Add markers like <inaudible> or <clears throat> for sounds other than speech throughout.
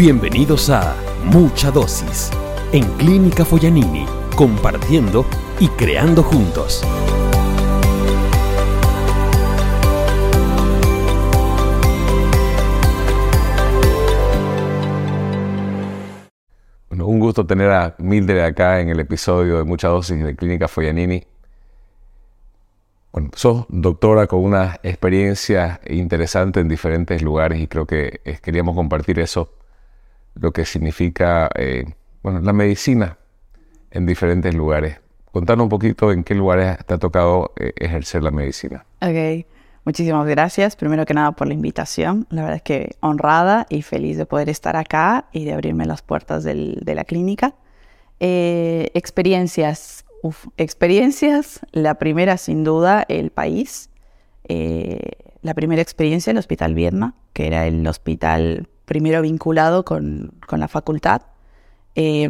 Bienvenidos a Mucha Dosis en Clínica Foyanini, compartiendo y creando juntos. Bueno, un gusto tener a Mildred acá en el episodio de Mucha Dosis de Clínica Foyanini. Bueno, sos doctora con una experiencia interesante en diferentes lugares y creo que queríamos compartir eso, lo que significa eh, bueno, la medicina en diferentes lugares. Contanos un poquito en qué lugares te ha tocado eh, ejercer la medicina. Ok, muchísimas gracias primero que nada por la invitación. La verdad es que honrada y feliz de poder estar acá y de abrirme las puertas del, de la clínica. experiencias Uf, experiencias. La primera, sin duda, el país. Eh, la primera experiencia, el Hospital Viedma, que era el hospital primero vinculado con, con la facultad. Eh,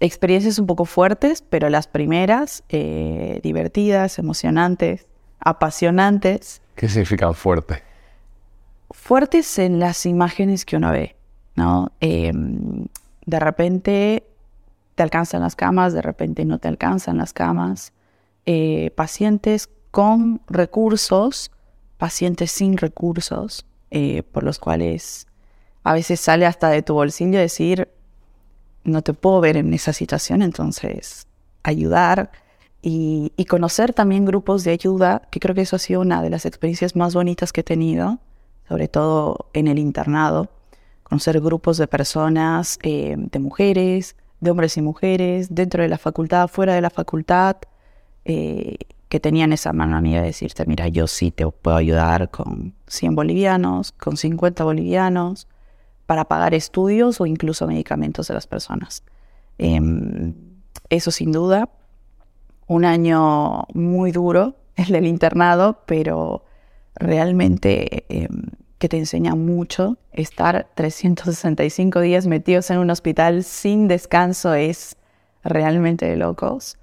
experiencias un poco fuertes, pero las primeras, eh, divertidas, emocionantes, apasionantes. ¿Qué significan fuerte? Fuertes en las imágenes que uno ve, ¿no? de repente te alcanzan las camas, de repente no te alcanzan las camas. Eh, pacientes con recursos, pacientes sin recursos, eh, por los cuales a veces sale hasta de tu bolsillo decir, no te puedo ver en esa situación, entonces ayudar y, conocer también grupos de ayuda, que creo que eso ha sido una de las experiencias más bonitas que he tenido, sobre todo en el internado, conocer grupos de personas, eh, de mujeres, de hombres y mujeres, dentro de la facultad, fuera de la facultad, eh, que tenían esa manía de decirte, mira, yo sí te puedo ayudar con 100 bolivianos, con 50 bolivianos, para pagar estudios o incluso medicamentos de las personas. Em, eso sin duda, un año muy duro, <laughs> el del internado, pero realmente em, que te enseña mucho. Estar 365 días metidos en un hospital sin descanso es realmente de locos.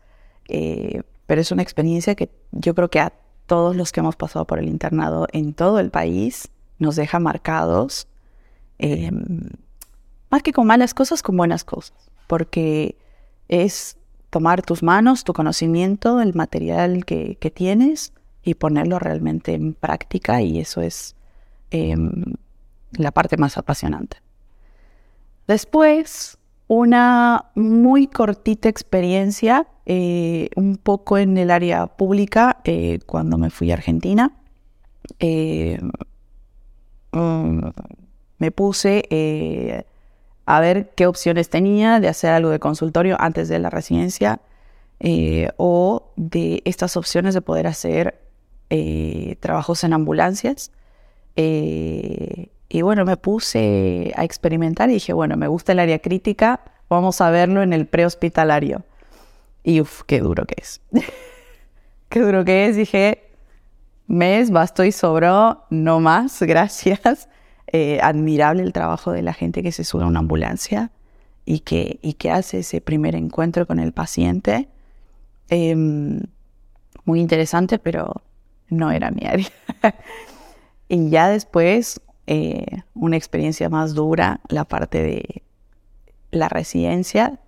Eh, pero es una experiencia que yo creo que a todos los que hemos pasado por el internado en todo el país nos deja marcados, em, más que con malas cosas, con buenas cosas, porque es tomar tus manos, tu conocimiento, el material que, que tienes y ponerlo realmente en práctica y eso es Em, la parte más apasionante. Después, una muy cortita experiencia, eh, un poco en el área pública, eh, cuando me fui a Argentina. Eh, mm, me puse a ver qué opciones tenía de hacer algo de consultorio antes de la residencia o de estas opciones de poder hacer trabajos en ambulancias. Y bueno, me puse a experimentar y dije, bueno, me gusta el área crítica, vamos a verlo en el prehospitalario. Y uff, qué duro que es. <laughs> qué duro que es. Dije, mes, bastó y sobró, no más, <laughs> gracias. Eh, admirable el trabajo de la gente que se sube a una ambulancia y que, y que hace ese primer encuentro con el paciente. Em, muy interesante, pero no era mi área. <laughs> Y ya después, eh, una experiencia más dura, la parte de la residencia,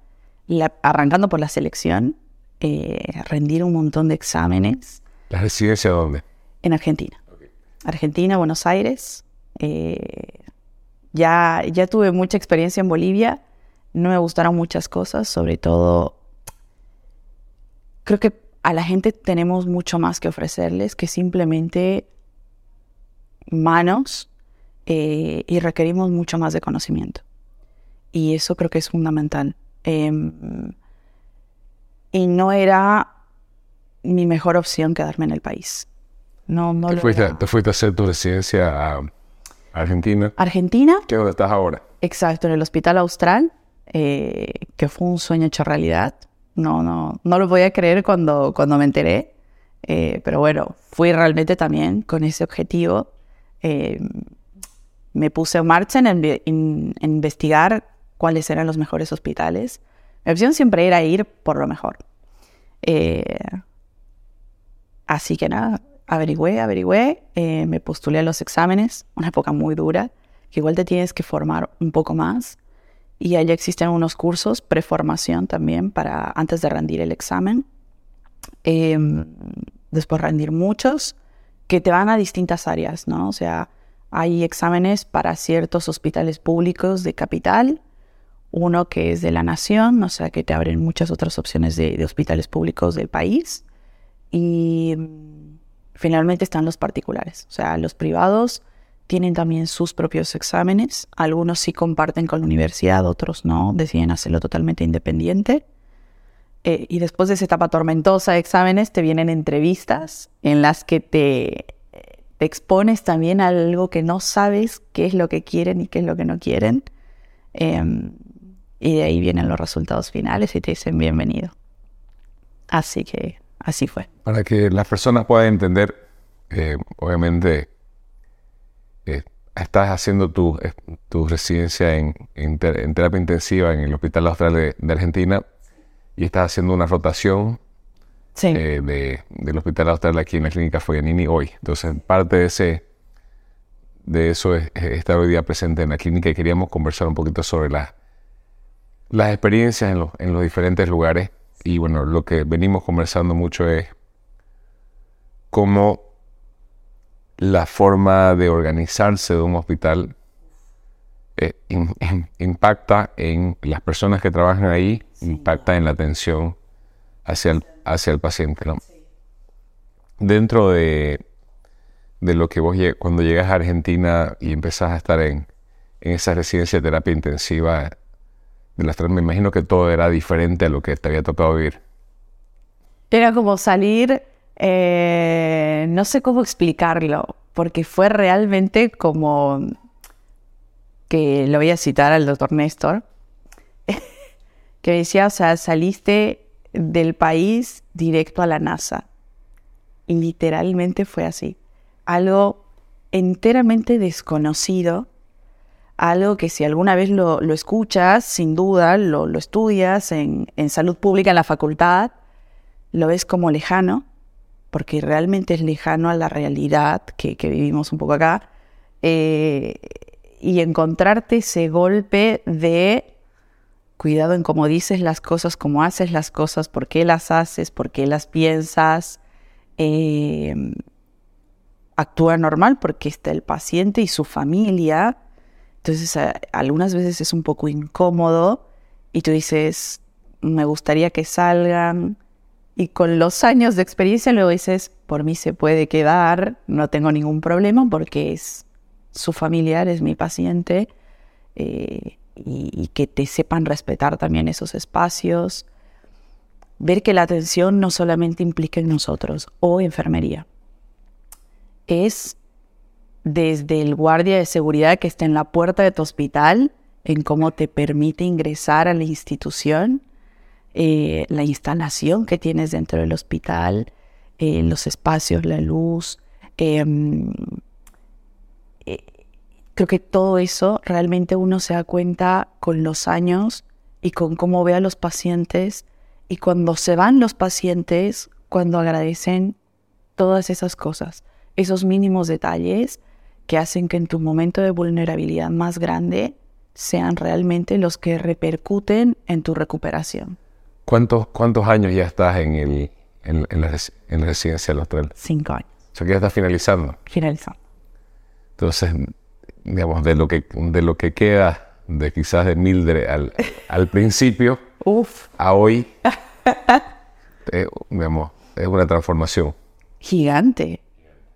arrancando por la selección, eh, rendir un montón de exámenes. ¿La residencia dónde? En Argentina. Argentina, Buenos Aires. Eh, ya, ya tuve mucha experiencia en Bolivia. No me gustaron muchas cosas, sobre todo creo que a la gente tenemos mucho más que ofrecerles que simplemente manos eh, y requerimos mucho más de conocimiento. Y eso creo que es fundamental. Em, y no era mi mejor opción quedarme en el país. No, no ¿Te, fuiste, ¿Te, fuiste, a hacer tu residencia a Argentina? Argentina. ¿Qué dónde estás ahora? Exacto, en el Hospital Austral, eh, que fue un sueño hecho realidad. No, no, no lo voy a creer cuando, cuando me enteré. Eh, pero bueno, fui realmente también con ese objetivo eh, me puse en marcha en, investigar cuáles eran los mejores hospitales. Mi opción siempre era ir por lo mejor. Eh, así que nada, averigüé, averigüé, eh, me postulé a los exámenes, una época muy dura, que igual te tienes que formar un poco más. Y allá existen unos cursos, preformación también, para antes de rendir el examen. Em, después rendir muchos, que te van a distintas áreas, ¿no? O sea, hay exámenes para ciertos hospitales públicos de capital, uno que es de la nación, o sea, que te abren muchas otras opciones de, hospitales públicos del país. Y mm, finalmente están los particulares, o sea, los privados tienen también sus propios exámenes. Algunos sí comparten con la universidad, otros no, deciden hacerlo totalmente independiente. Eh, y después de esa etapa tormentosa de exámenes, te vienen entrevistas en las que te, te expones también a algo que no sabes qué es lo que quieren y qué es lo que no quieren. Em, y de ahí vienen los resultados finales y te dicen bienvenido. Así que así fue. Para que las personas puedan entender, eh, obviamente, eh, estás haciendo tu, tu residencia en, en, terapia intensiva en el Hospital Austral de, Argentina y estás haciendo una rotación eh, de, del Hospital Austral aquí en la Clínica Foyanini hoy. Entonces, parte de ese de eso es, estar hoy día presente en la clínica y queríamos conversar un poquito sobre las las experiencias en, en los diferentes lugares. Y bueno, lo que venimos conversando mucho es cómo la forma de organizarse de un hospital eh, impacta en las personas que trabajan ahí, impacta en la atención hacia el, hacia el paciente. Dentro de, de, lo que vos cuando llegas a Argentina y empezás a estar en, en esa residencia de terapia intensiva de las tres, me imagino que todo era diferente a lo que te había tocado vivir. Era como salir eh, no sé cómo explicarlo, porque fue realmente como que lo voy a citar al doctor Néstor, <laughs> que decía, o sea, saliste del país directo a la NASA. Y literalmente fue así. Algo enteramente desconocido, algo que si alguna vez lo, escuchas, sin duda, lo, estudias en, en salud pública en la facultad, lo ves como lejano, porque realmente es lejano a la realidad que, vivimos un poco acá, eh, y encontrarte ese golpe de cuidado en cómo dices las cosas, cómo haces las cosas, por qué las haces, por qué las piensas. Eh, actúa normal porque está el paciente y su familia. Entonces, algunas veces es un poco incómodo y tú dices, me gustaría que salgan, y con los años de experiencia luego dices, por mí se puede quedar, no tengo ningún problema porque es su familiar, es mi paciente, eh, y, que te sepan respetar también esos espacios. Ver que la atención no solamente implica en nosotros o enfermería, es desde el guardia de seguridad que está en la puerta de tu hospital, en cómo te permite ingresar a la institución, eh, la instalación que tienes dentro del hospital, eh, los espacios, la luz. Eh, creo que todo eso realmente uno se da cuenta con los años y con cómo ve a los pacientes y cuando se van los pacientes, cuando agradecen todas esas cosas, esos mínimos detalles que hacen que en tu momento de vulnerabilidad más grande sean realmente los que repercuten en tu recuperación. ¿Cuántos, ¿Cuántos años ya estás en, el, en, la, residencia del hotel? Cinco años. O sea que ya estás finalizando. Finalizando. Entonces, digamos, de lo que, de lo que queda de quizás de Mildred al, al principio Uf. a hoy, <laughs> eh, digamos, es una transformación. Gigante,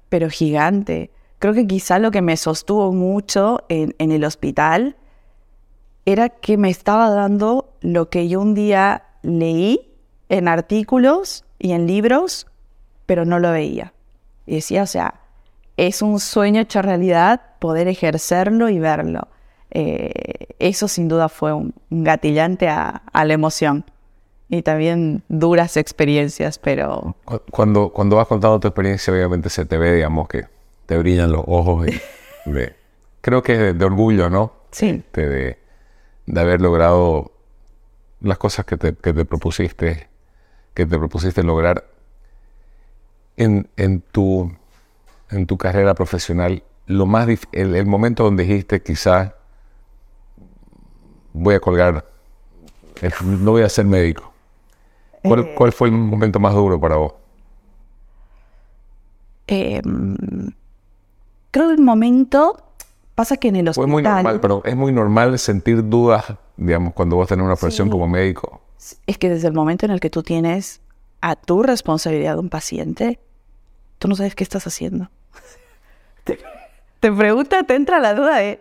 pero gigante. Creo que quizá lo que me sostuvo mucho en, en el hospital era que me estaba dando lo que yo un día leí en artículos y en libros, pero no lo veía. Y decía, o sea, es un sueño hecho realidad poder ejercerlo y verlo. Eh, eso sin duda fue un, gatillante a, la emoción. Y también duras experiencias, pero... Cuando, cuando vas contando tu experiencia, obviamente se te ve, digamos, que te brillan los ojos. <laughs> de, creo que es de, orgullo, ¿no? Sí. de, de haber logrado las cosas que te, propusiste, que te propusiste lograr en, tu, en tu carrera profesional, lo más el, el, momento donde dijiste quizás voy a colgar, no voy a ser médico? ¿Cuál, eh. ¿Cuál, fue el momento más duro para vos? Eh, creo que el momento pasa que en el hospital... Fue muy normal, pero es muy normal sentir dudas, digamos, cuando vos tenés una profesión como médico. Es que desde el momento en el que tú tienes a tu responsabilidad un paciente, tú no sabes qué estás haciendo. Te, te pregunta, te entra la duda de,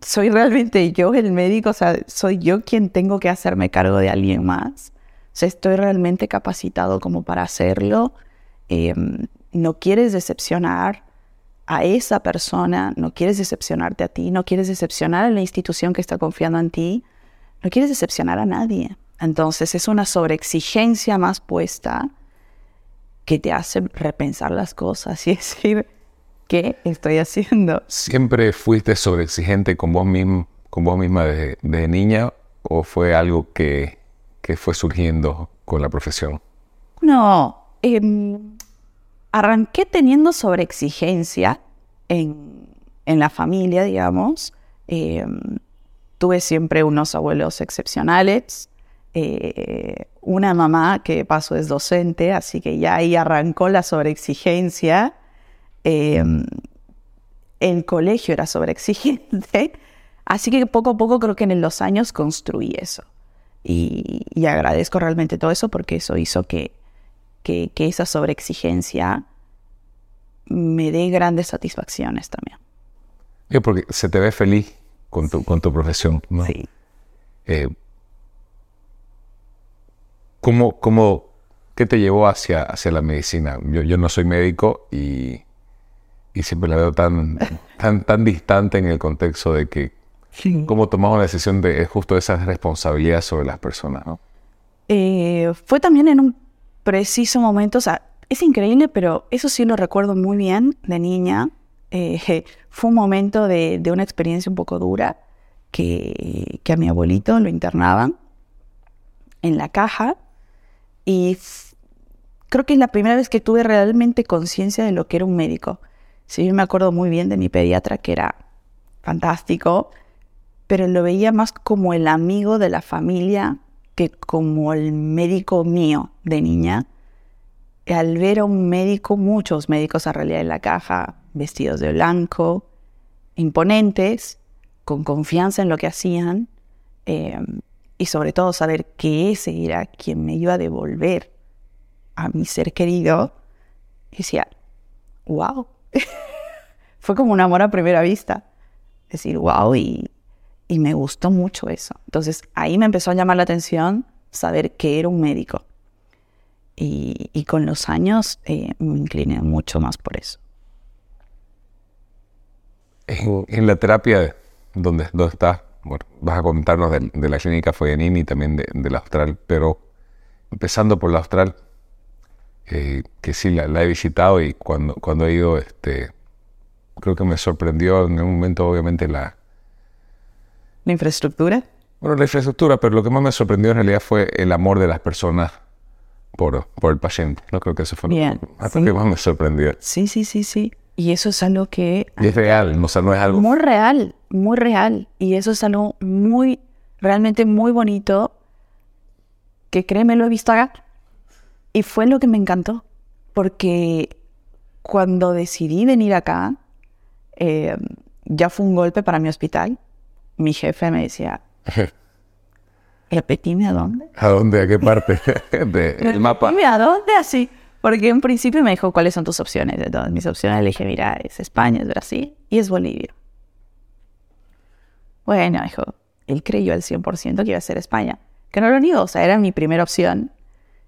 ¿soy realmente yo el médico? O sea, ¿soy yo quien tengo que hacerme cargo de alguien más? O sea, ¿estoy realmente capacitado como para hacerlo? Em, no quieres decepcionar a esa persona, no quieres decepcionarte a ti, no quieres decepcionar a la institución que está confiando en ti, no quieres decepcionar a nadie. Entonces es una sobreexigencia más puesta que te hace repensar las cosas y <laughs> decir, ¿qué estoy haciendo? ¿Siempre fuiste sobreexigente con vos, mismo, con vos misma desde, niña o fue algo que, que, fue surgiendo con la profesión? No, eh, arranqué teniendo sobreexigencia en, en la familia, digamos. Em, tuve siempre unos abuelos excepcionales, eh, una mamá que pasó es docente, así que ya ahí arrancó la sobreexigencia. Em, el colegio era sobreexigente, <laughs> así que poco a poco creo que en los años construí eso. Y, y agradezco realmente todo eso porque eso hizo que, que, esa sobreexigencia me dé grandes satisfacciones también. porque se te ve feliz con tu, con tu profesión, ¿no? Sí. Eh, ¿cómo, cómo, ¿Qué te llevó hacia, hacia la medicina? Yo, yo no soy médico y, y, siempre la veo tan, tan, tan distante en el contexto de que cómo tomamos la decisión de justo esa responsabilidad sobre las personas, ¿no? Eh, fue también en un preciso momento, o sea, es increíble, pero eso sí lo recuerdo muy bien de niña. Eh, <laughs> fue un momento de, una experiencia un poco dura que, a mi abuelito lo internaban en la caja y creo que es la primera vez que tuve realmente conciencia de lo que era un médico. Sí, yo me acuerdo muy bien de mi pediatra que era fantástico, pero lo veía más como el amigo de la familia que como el médico mío de niña. Al ver a un médico, muchos médicos en realidad en la caja, vestidos de blanco, imponentes, con confianza en lo que hacían, em, y sobre todo saber que ese era quien me iba a devolver a mi ser querido, decía, wow, <laughs> fue como un amor a primera vista, decir, wow, y, y me gustó mucho eso. Entonces ahí me empezó a llamar la atención saber que era un médico. Y, con los años eh, me incliné mucho más por eso. En, la terapia donde, donde estás, bueno, vas a contarnos de, la clínica Foyanini y también de, la Austral, pero empezando por la Austral, eh, que sí la, he visitado y cuando, cuando he ido, este, creo que me sorprendió en un momento obviamente la, ¿La infraestructura? Bueno, la infraestructura, pero lo que más me sorprendió en realidad fue el amor de las personas por, por el paciente. No creo que eso fue lo que más me sorprendió. Sí, sí, sí, sí. Y eso es algo que... es real, o sea, no es algo... Muy real, muy real. Y eso es algo muy, realmente muy bonito, que créeme, lo he visto acá. Y fue lo que me encantó, porque cuando decidí venir acá, eh, ya fue un golpe para mi hospital, mi jefe me decía, <laughs> ¿repetime a dónde? ¿A dónde? ¿A qué parte <laughs> del mapa? ¿a dónde? Así. Porque en principio me dijo, ¿cuáles son tus opciones? De todas mis opciones le dije, mira, es España, es Brasil y es Bolivia. Bueno, dijo, él creyó al 100% que iba a ser España. Que no lo niego, o sea, era mi primera opción.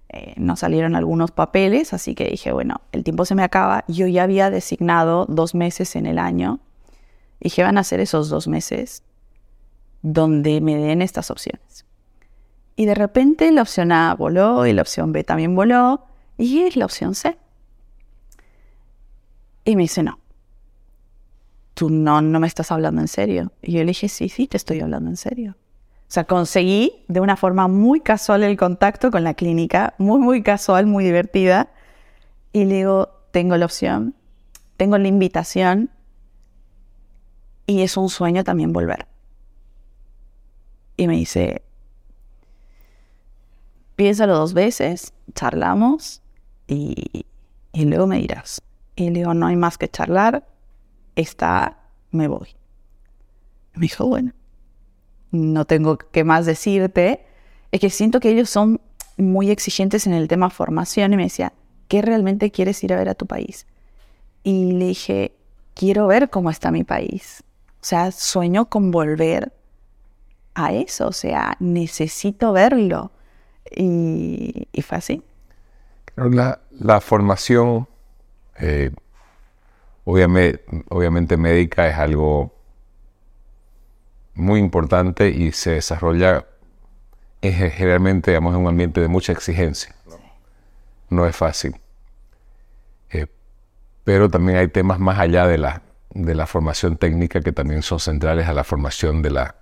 Eh, no salieron algunos papeles, así que dije, bueno, el tiempo se me acaba. Yo ya había designado dos meses en el año. Dije, van a ser esos dos meses donde me den estas opciones. Y de repente la opción A voló y la opción B también voló y es la opción C. Y me dice, no, tú no, no me estás hablando en serio. Y yo le dije, sí, sí, te estoy hablando en serio. O sea, conseguí de una forma muy casual el contacto con la clínica, muy, muy casual, muy divertida. Y le digo, tengo la opción, tengo la invitación, y es un sueño también volver. Y me dice, piénsalo dos veces, charlamos y, y luego me dirás. Y le digo, no hay más que charlar, está, me voy. Me dijo, bueno, no tengo que más decirte. Es que siento que ellos son muy exigentes en el tema formación y me decía, ¿qué realmente quieres ir a ver a tu país? Y le dije, quiero ver cómo está mi país. O sea, sueño con volver a eso, o sea, necesito verlo. Y, fue así. La, formación, eh, obviamente médica, es algo muy importante y se desarrolla generalmente digamos, en un ambiente de mucha exigencia. No, es fácil. Eh, pero también hay temas más allá de la, de la formación técnica que también son centrales a la formación de la,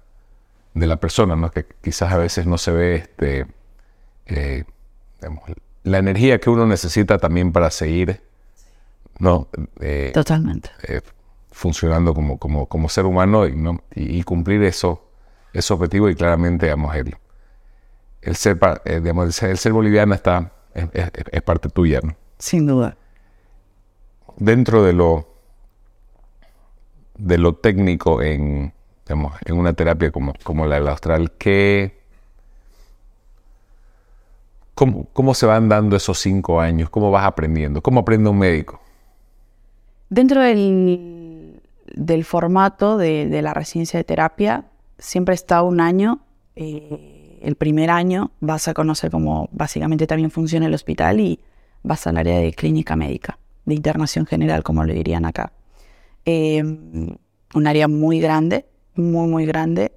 de la persona, ¿no? que quizás a veces no se ve este, eh, la energía que uno necesita también para seguir ¿no? Eh, Totalmente. Funcionando como, como, como, ser humano y, ¿no? y, cumplir eso, ese objetivo y claramente digamos, el, el ser, eh, digamos, el ser, boliviano está, es, parte tuya. ¿no? Sin duda. Dentro de lo, de lo técnico en, digamos, en una terapia como, como la del austral, ¿qué, cómo, ¿cómo se van dando esos cinco años? ¿Cómo vas aprendiendo? ¿Cómo aprende un médico? Dentro del, del formato de, de, la residencia de terapia, siempre está un año. Eh, el primer año vas a conocer cómo básicamente también funciona el hospital y vas al área de clínica médica, de internación general, como le dirían acá. Em, un área muy grande, muy, muy grande,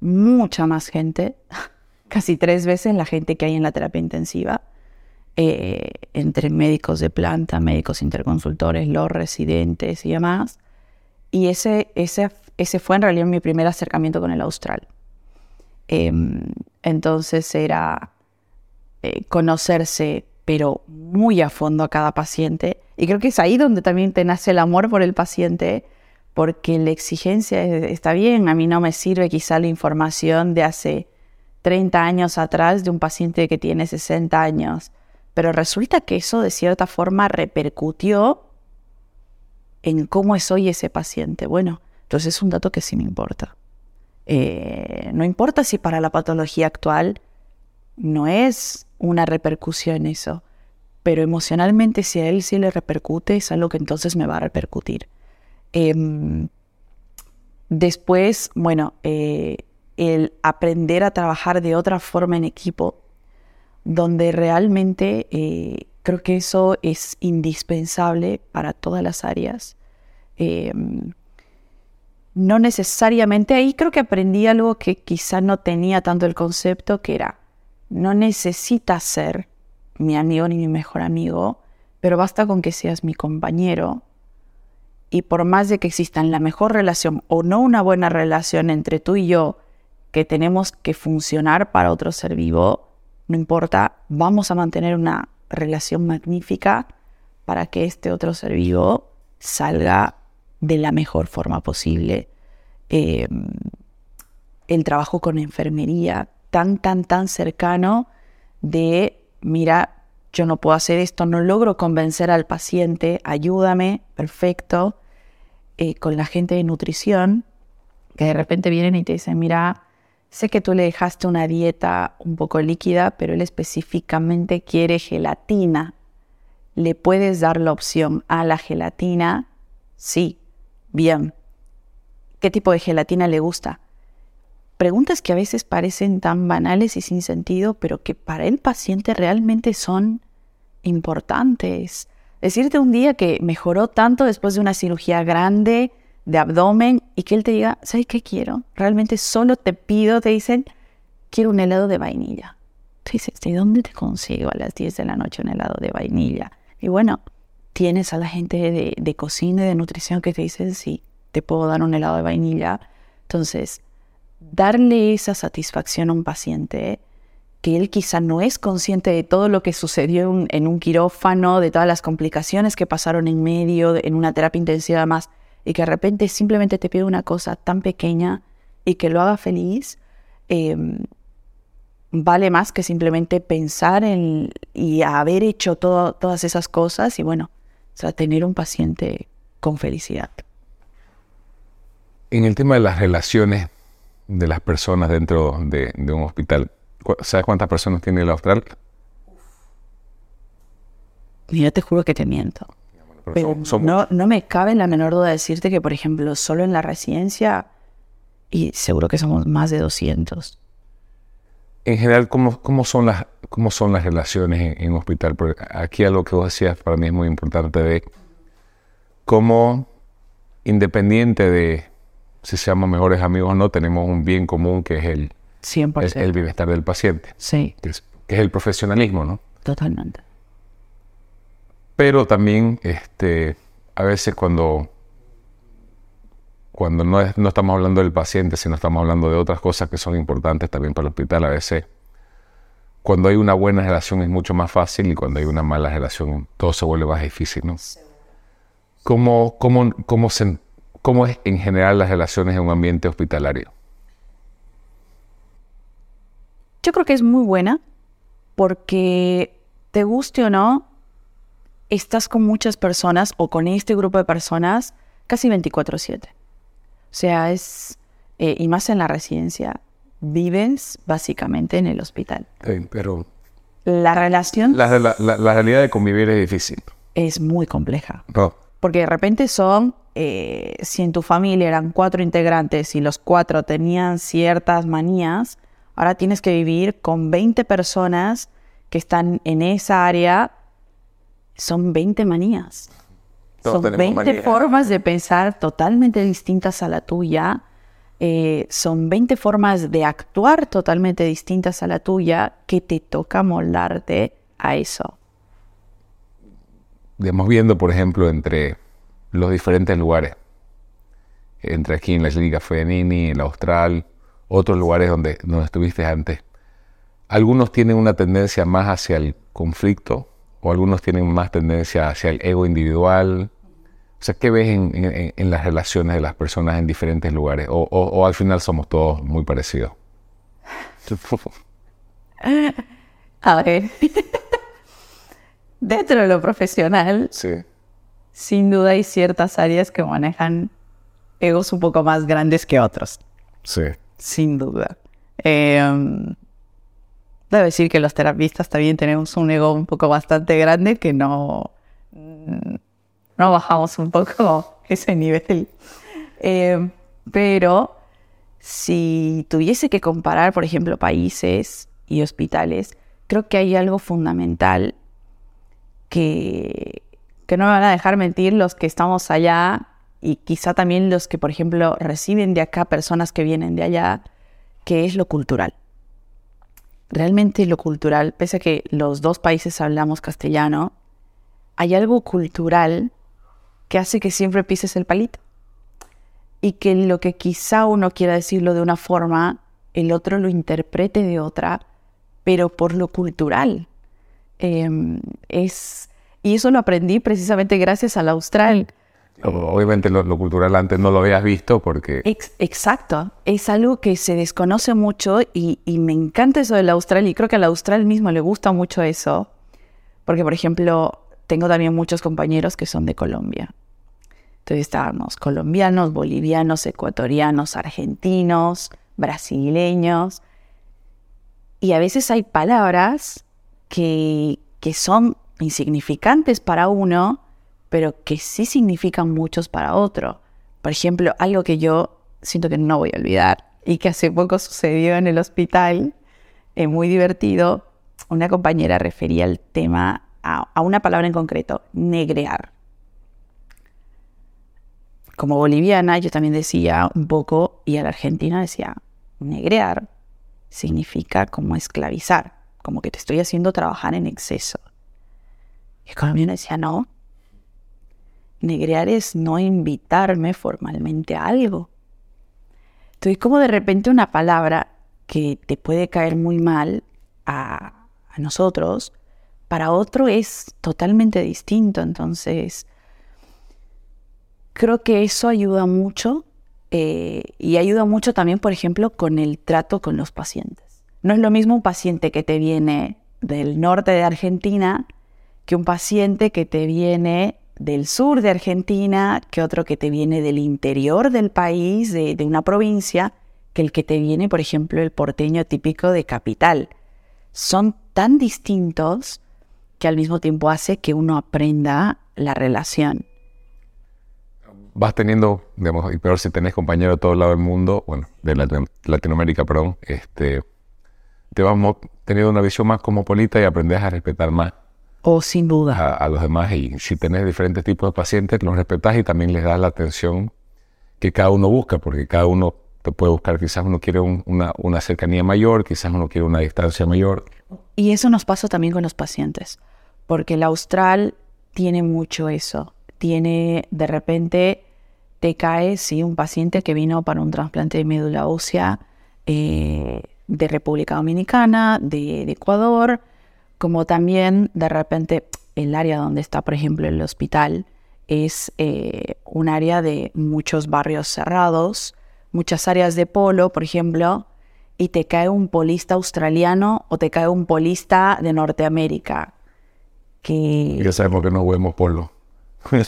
mucha más gente, <laughs> casi tres veces la gente que hay en la terapia intensiva, eh, entre médicos de planta, médicos interconsultores, los residentes y demás. Y ese, ese, ese fue en realidad mi primer acercamiento con el austral. Em, entonces era eh, conocerse, pero muy a fondo a cada paciente. Y creo que es ahí donde también te nace el amor por el paciente, porque la exigencia está bien, a mí no me sirve quizá la información de hace 30 años atrás de un paciente que tiene 60 años, pero resulta que eso de cierta forma repercutió en cómo es hoy ese paciente. Bueno, entonces es un dato que sí me importa. Eh, no importa si para la patología actual no es una repercusión eso, pero emocionalmente si a él sí le repercute es algo que entonces me va a repercutir. Em, después, bueno, eh, el aprender a trabajar de otra forma en equipo, donde realmente eh, creo que eso es indispensable para todas las áreas. Em, no necesariamente ahí creo que aprendí algo que quizá no tenía tanto el concepto, que era, no necesitas ser mi amigo ni mi mejor amigo, pero basta con que seas mi compañero. Y por más de que existan la mejor relación o no una buena relación entre tú y yo, que tenemos que funcionar para otro ser vivo, no importa, vamos a mantener una relación magnífica para que este otro ser vivo salga de la mejor forma posible. Em, el trabajo con enfermería tan, tan, tan cercano de, mira, yo no puedo hacer esto, no logro convencer al paciente, ayúdame, perfecto. Eh, con la gente de nutrición, que de repente vienen y te dicen, mira, sé que tú le dejaste una dieta un poco líquida, pero él específicamente quiere gelatina. ¿Le puedes dar la opción a la gelatina? Sí, Bien. ¿Qué tipo de gelatina le gusta? Preguntas que a veces parecen tan banales y sin sentido, pero que para el paciente realmente son importantes. Decirte un día que mejoró tanto después de una cirugía grande de abdomen y que él te diga, ¿sabes qué quiero? Realmente solo te pido, te dicen, quiero un helado de vainilla. Tú dices, ¿de dónde te consigo a las 10 de la noche un helado de vainilla? Y bueno, tienes a la gente de, cocina y de nutrición que te dicen, sí, te puedo dar un helado de vainilla. Entonces, darle esa satisfacción a un paciente que él quizá no es consciente de todo lo que sucedió en, un quirófano, de todas las complicaciones que pasaron en medio, en una terapia intensiva más, y que de repente simplemente te pide una cosa tan pequeña y que lo haga feliz, em, vale más que simplemente pensar en y haber hecho todas esas cosas y bueno, sea, tener un paciente con felicidad. En el tema de las relaciones de las personas dentro de, un hospital, ¿sabes cuántas personas tiene el austral? Mira, te juro que te miento. Pero no, no me cabe la menor duda decirte que, por ejemplo, solo en la residencia, y seguro que somos más de 200. En general, ¿cómo, cómo, son, las, cómo son las relaciones en, un hospital? Porque aquí algo que vos decías para mí es muy importante de cómo, independiente de si seamos mejores amigos o no, tenemos un bien común que es el, 100%. el, bienestar del paciente. Sí. Que es, que es el profesionalismo, ¿no? Totalmente. Pero también, este, a veces cuando, cuando no, estamos hablando del paciente, sino estamos hablando de otras cosas que son importantes también para el hospital, a veces cuando hay una buena relación es mucho más fácil y cuando hay una mala relación todo se vuelve más difícil, ¿no? ¿Cómo, ¿Cómo es en general las relaciones en un ambiente hospitalario? Yo creo que es muy buena porque te guste o no, estás con muchas personas o con este grupo de personas casi 24/7. O sea, es, eh, y más en la residencia, vives básicamente en el hospital. pero la relación... La, la, realidad de convivir es difícil. Es muy compleja. Porque de repente son, eh, si en tu familia eran cuatro integrantes y los cuatro tenían ciertas manías, ahora tienes que vivir con 20 personas que están en esa área son 20 manías. Son 20 formas de pensar totalmente distintas a la tuya. Eh, son 20 formas de actuar totalmente distintas a la tuya que te toca moldarte a eso. Digamos, viendo, por ejemplo, entre los diferentes lugares, entre aquí en la clínica Feanini, en la Austral, otros lugares donde, donde estuviste antes, algunos tienen una tendencia más hacia el conflicto o algunos tienen más tendencia hacia el ego individual. O sea, ¿qué ves en, las relaciones de las personas en diferentes lugares? O, al final somos todos muy parecidos. <laughs> A ver, <laughs> dentro de lo profesional, sin duda hay ciertas áreas que manejan egos un poco más grandes que otros. Sí. Sin duda. Eh, Debo decir que los terapistas también tenemos un ego un poco bastante grande que no, no bajamos un poco ese nivel. Eh, pero si tuviese que comparar, por ejemplo, países y hospitales, creo que hay algo fundamental que, que no me van a dejar mentir los que estamos allá y quizá también los que, por ejemplo, reciben de acá personas que vienen de allá, que es lo cultural realmente lo cultural, pese a que los dos países hablamos castellano, hay algo cultural que hace que siempre pises el palito. Y que lo que quizá uno quiera decirlo de una forma, el otro lo interprete de otra, pero por lo cultural. Em, es, y eso lo aprendí precisamente gracias al austral. Obviamente lo, cultural antes no lo habías visto porque... exacto, es algo que se desconoce mucho y, me encanta eso del austral y creo que al austral mismo le gusta mucho eso, porque por ejemplo tengo también muchos compañeros que son de Colombia. Entonces estábamos colombianos, bolivianos, ecuatorianos, argentinos, brasileños. Y a veces hay palabras que, que son insignificantes para uno, pero que sí significan muchos para otro. Por ejemplo, algo que yo siento que no voy a olvidar y que hace poco sucedió en el hospital, es eh, muy divertido, una compañera refería el tema a, a una palabra en concreto, negrear. Como boliviana, yo también decía un poco, y a la argentina decía, negrear significa como esclavizar, como que te estoy haciendo trabajar en exceso. Y el colombiano decía, no, Negrear es no invitarme formalmente a algo. Entonces, como de repente una palabra que te puede caer muy mal a, nosotros, para otro es totalmente distinto. Entonces, creo que eso ayuda mucho eh, y ayuda mucho también, por ejemplo, con el trato con los pacientes. No es lo mismo un paciente que te viene del norte de Argentina que un paciente que te viene del sur de Argentina, que otro que te viene del interior del país, de, una provincia, que el que te viene, por ejemplo, el porteño típico de capital. Son tan distintos que al mismo tiempo hace que uno aprenda la relación vas teniendo, digamos, y peor si tenés compañeros de todo lado del mundo, bueno, de Latinoamérica, perdón, este, te vas teniendo una visión más cosmopolita y aprendes a respetar más. Oh, sin duda. A, los demás. Y si tenés diferentes tipos de pacientes, los respetas y también les das la atención que cada uno busca, porque cada uno te puede buscar. Quizás uno quiere una, una cercanía mayor, quizás uno quiere una distancia mayor. Y eso nos pasa también con los pacientes, porque el austral tiene mucho eso. Tiene de repente te cae si un paciente que vino para un trasplante de médula ósea eh, de República Dominicana, de, Ecuador, como también de repente el área donde está, por ejemplo, el hospital es eh, un área de muchos barrios cerrados, muchas áreas de polo, por ejemplo, y te cae un polista australiano o te cae un polista de Norteamérica. Que... Ya sabemos que no vemos polo. <laughs>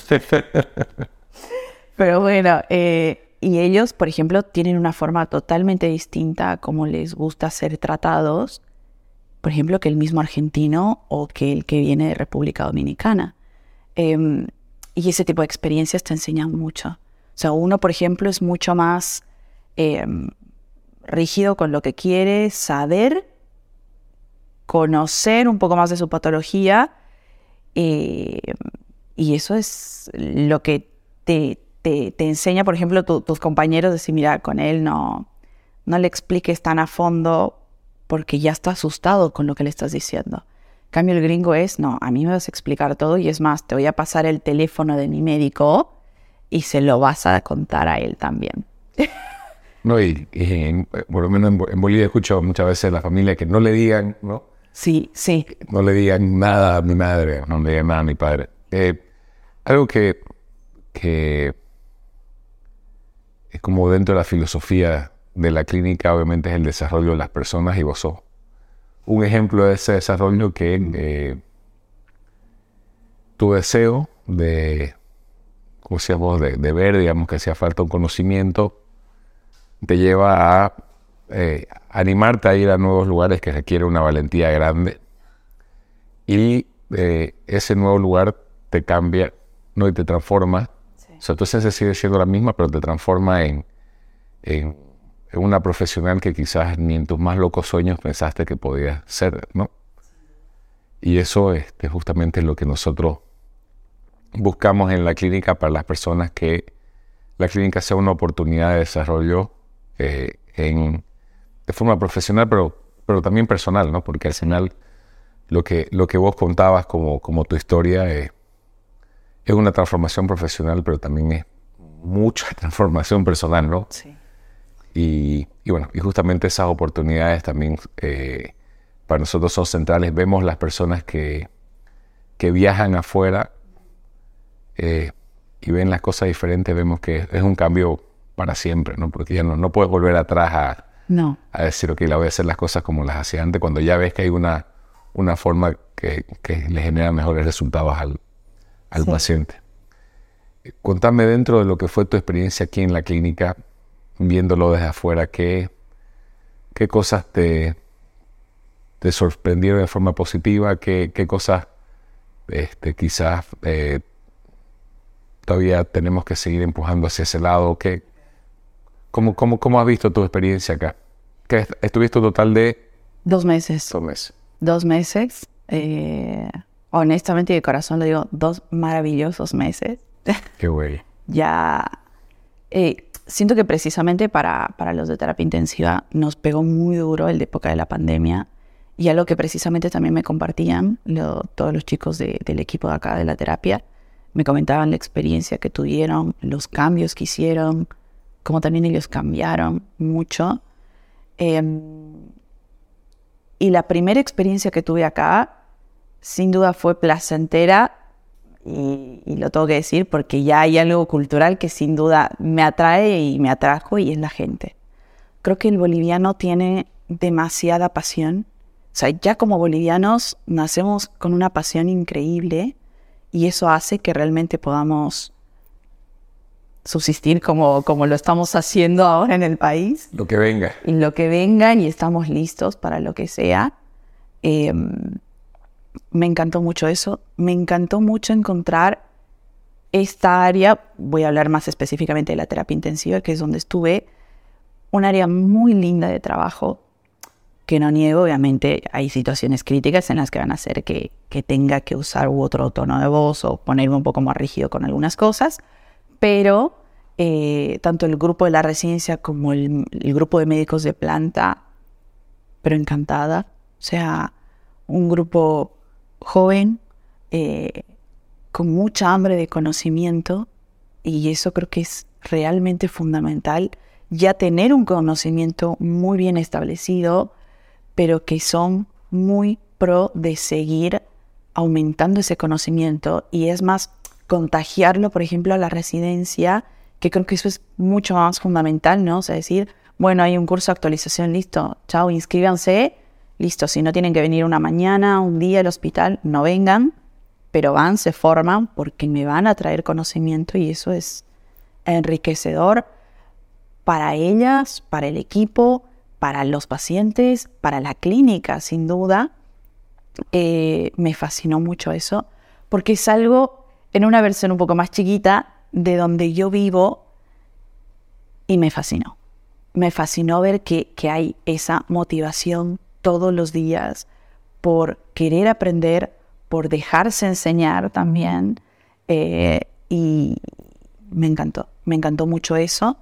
Pero bueno, eh, y ellos, por ejemplo, tienen una forma totalmente distinta a cómo les gusta ser tratados, por ejemplo, que el mismo argentino o que el que viene de República Dominicana. Em, y ese tipo de experiencias te enseñan mucho. O sea, uno, por ejemplo, es mucho más em, rígido con lo que quiere saber, conocer un poco más de su patología, em, y eso es lo que te, te, enseña, por ejemplo, tus compañeros, decir, mira, con él no, no le expliques tan a fondo porque ya está asustado con lo que le estás diciendo. En cambio, el gringo es, no, a mí me vas a explicar todo y es más, te voy a pasar el teléfono de mi médico y se lo vas a contar a él también. <laughs> No, y, por lo menos en, Bolivia escucho muchas veces a la familia que no le digan, ¿no? Sí, sí. No le digan nada a mi madre, no le digan nada a mi padre. Eh, algo que, que es como dentro de la filosofía de la clínica, obviamente es el desarrollo de las personas y vos sos un ejemplo de ese desarrollo que eh, tu deseo de, como decíamos, de, de, ver, digamos, que hacía falta un conocimiento, te lleva a eh, animarte a ir a nuevos lugares que requiere una valentía grande. Y eh, ese nuevo lugar te cambia ¿no? y te transforma. O sea, sigue siendo la misma, pero te transforma en, en, una profesional que quizás ni en tus más locos sueños pensaste que podías ser, ¿no? Y eso este, es justamente lo que nosotros buscamos en la clínica para las personas que la clínica sea una oportunidad de desarrollo eh, en, de forma profesional, pero, pero también personal, ¿no? Porque al final lo que, lo que vos contabas como, como tu historia es es una transformación profesional, pero también es mucha <laughs> transformación personal, ¿no? Sí. Y, bueno, y justamente esas oportunidades también eh, para nosotros son centrales. Vemos las personas que, que viajan afuera eh, y ven las cosas diferentes, vemos que es un cambio para siempre, ¿no? Porque ya no, no puedes volver atrás a, no. a decir, ok, la voy a hacer las cosas como las hacía antes, cuando ya ves que hay una, una forma que, que le genera mejores resultados al, al paciente. Contame dentro de lo que fue tu experiencia aquí en la clínica, viéndolo desde afuera, qué, qué cosas te, te sorprendieron de forma positiva, qué, qué cosas este, quizás eh, todavía tenemos que seguir empujando hacia ese lado. ¿Qué, cómo, cómo, cómo, has visto tu experiencia acá? ¿Qué, ¿Estuviste un total de...? Dos meses. Dos meses. Dos meses. Eh, honestamente de corazón lo digo, dos maravillosos meses. Qué güey. <laughs> ya eh, siento que precisamente para, para los de terapia intensiva nos pegó muy duro el de época de la pandemia y algo que precisamente también me compartían todos los chicos del equipo de acá de la terapia, me comentaban la experiencia que tuvieron, los cambios que hicieron, cómo también ellos cambiaron mucho. Em, y la primera experiencia que tuve acá sin duda fue placentera y, y, lo tengo que decir porque ya hay algo cultural que sin duda me atrae y me atrajo y es la gente. Creo que el boliviano tiene demasiada pasión. O sea, ya como bolivianos nacemos con una pasión increíble y eso hace que realmente podamos subsistir como, como lo estamos haciendo ahora en el país. Lo que venga. Y lo que vengan y estamos listos para lo que sea. Eh, me encantó mucho eso. Me encantó mucho encontrar esta área, voy a hablar más específicamente de la terapia intensiva, que es donde estuve, un área muy linda de trabajo, que no niego, obviamente hay situaciones críticas en las que van a hacer que, que tenga que usar otro tono de voz o ponerme un poco más rígido con algunas cosas, pero eh, tanto el grupo de la residencia como el, el, grupo de médicos de planta, pero encantada, o sea, un grupo joven, eh, con mucha hambre de conocimiento, y eso creo que es realmente fundamental, ya tener un conocimiento muy bien establecido, pero que son muy pro de seguir aumentando ese conocimiento y es más contagiarlo, por ejemplo, a la residencia, que creo que eso es mucho más fundamental, ¿no? O sea, decir, bueno, hay un curso de actualización, listo, chao, inscríbanse, listo, si no tienen que venir una mañana, un día al hospital, no vengan, pero van, se forman porque me van a traer conocimiento y eso es enriquecedor para ellas, para el equipo, para los pacientes, para la clínica, sin duda. Eh, me fascinó mucho eso, porque es algo en una versión un poco más chiquita de donde yo vivo y me fascinó. Me fascinó ver que, que hay esa motivación todos los días por querer aprender, por dejarse enseñar también. Eh, y me encantó, me encantó mucho eso.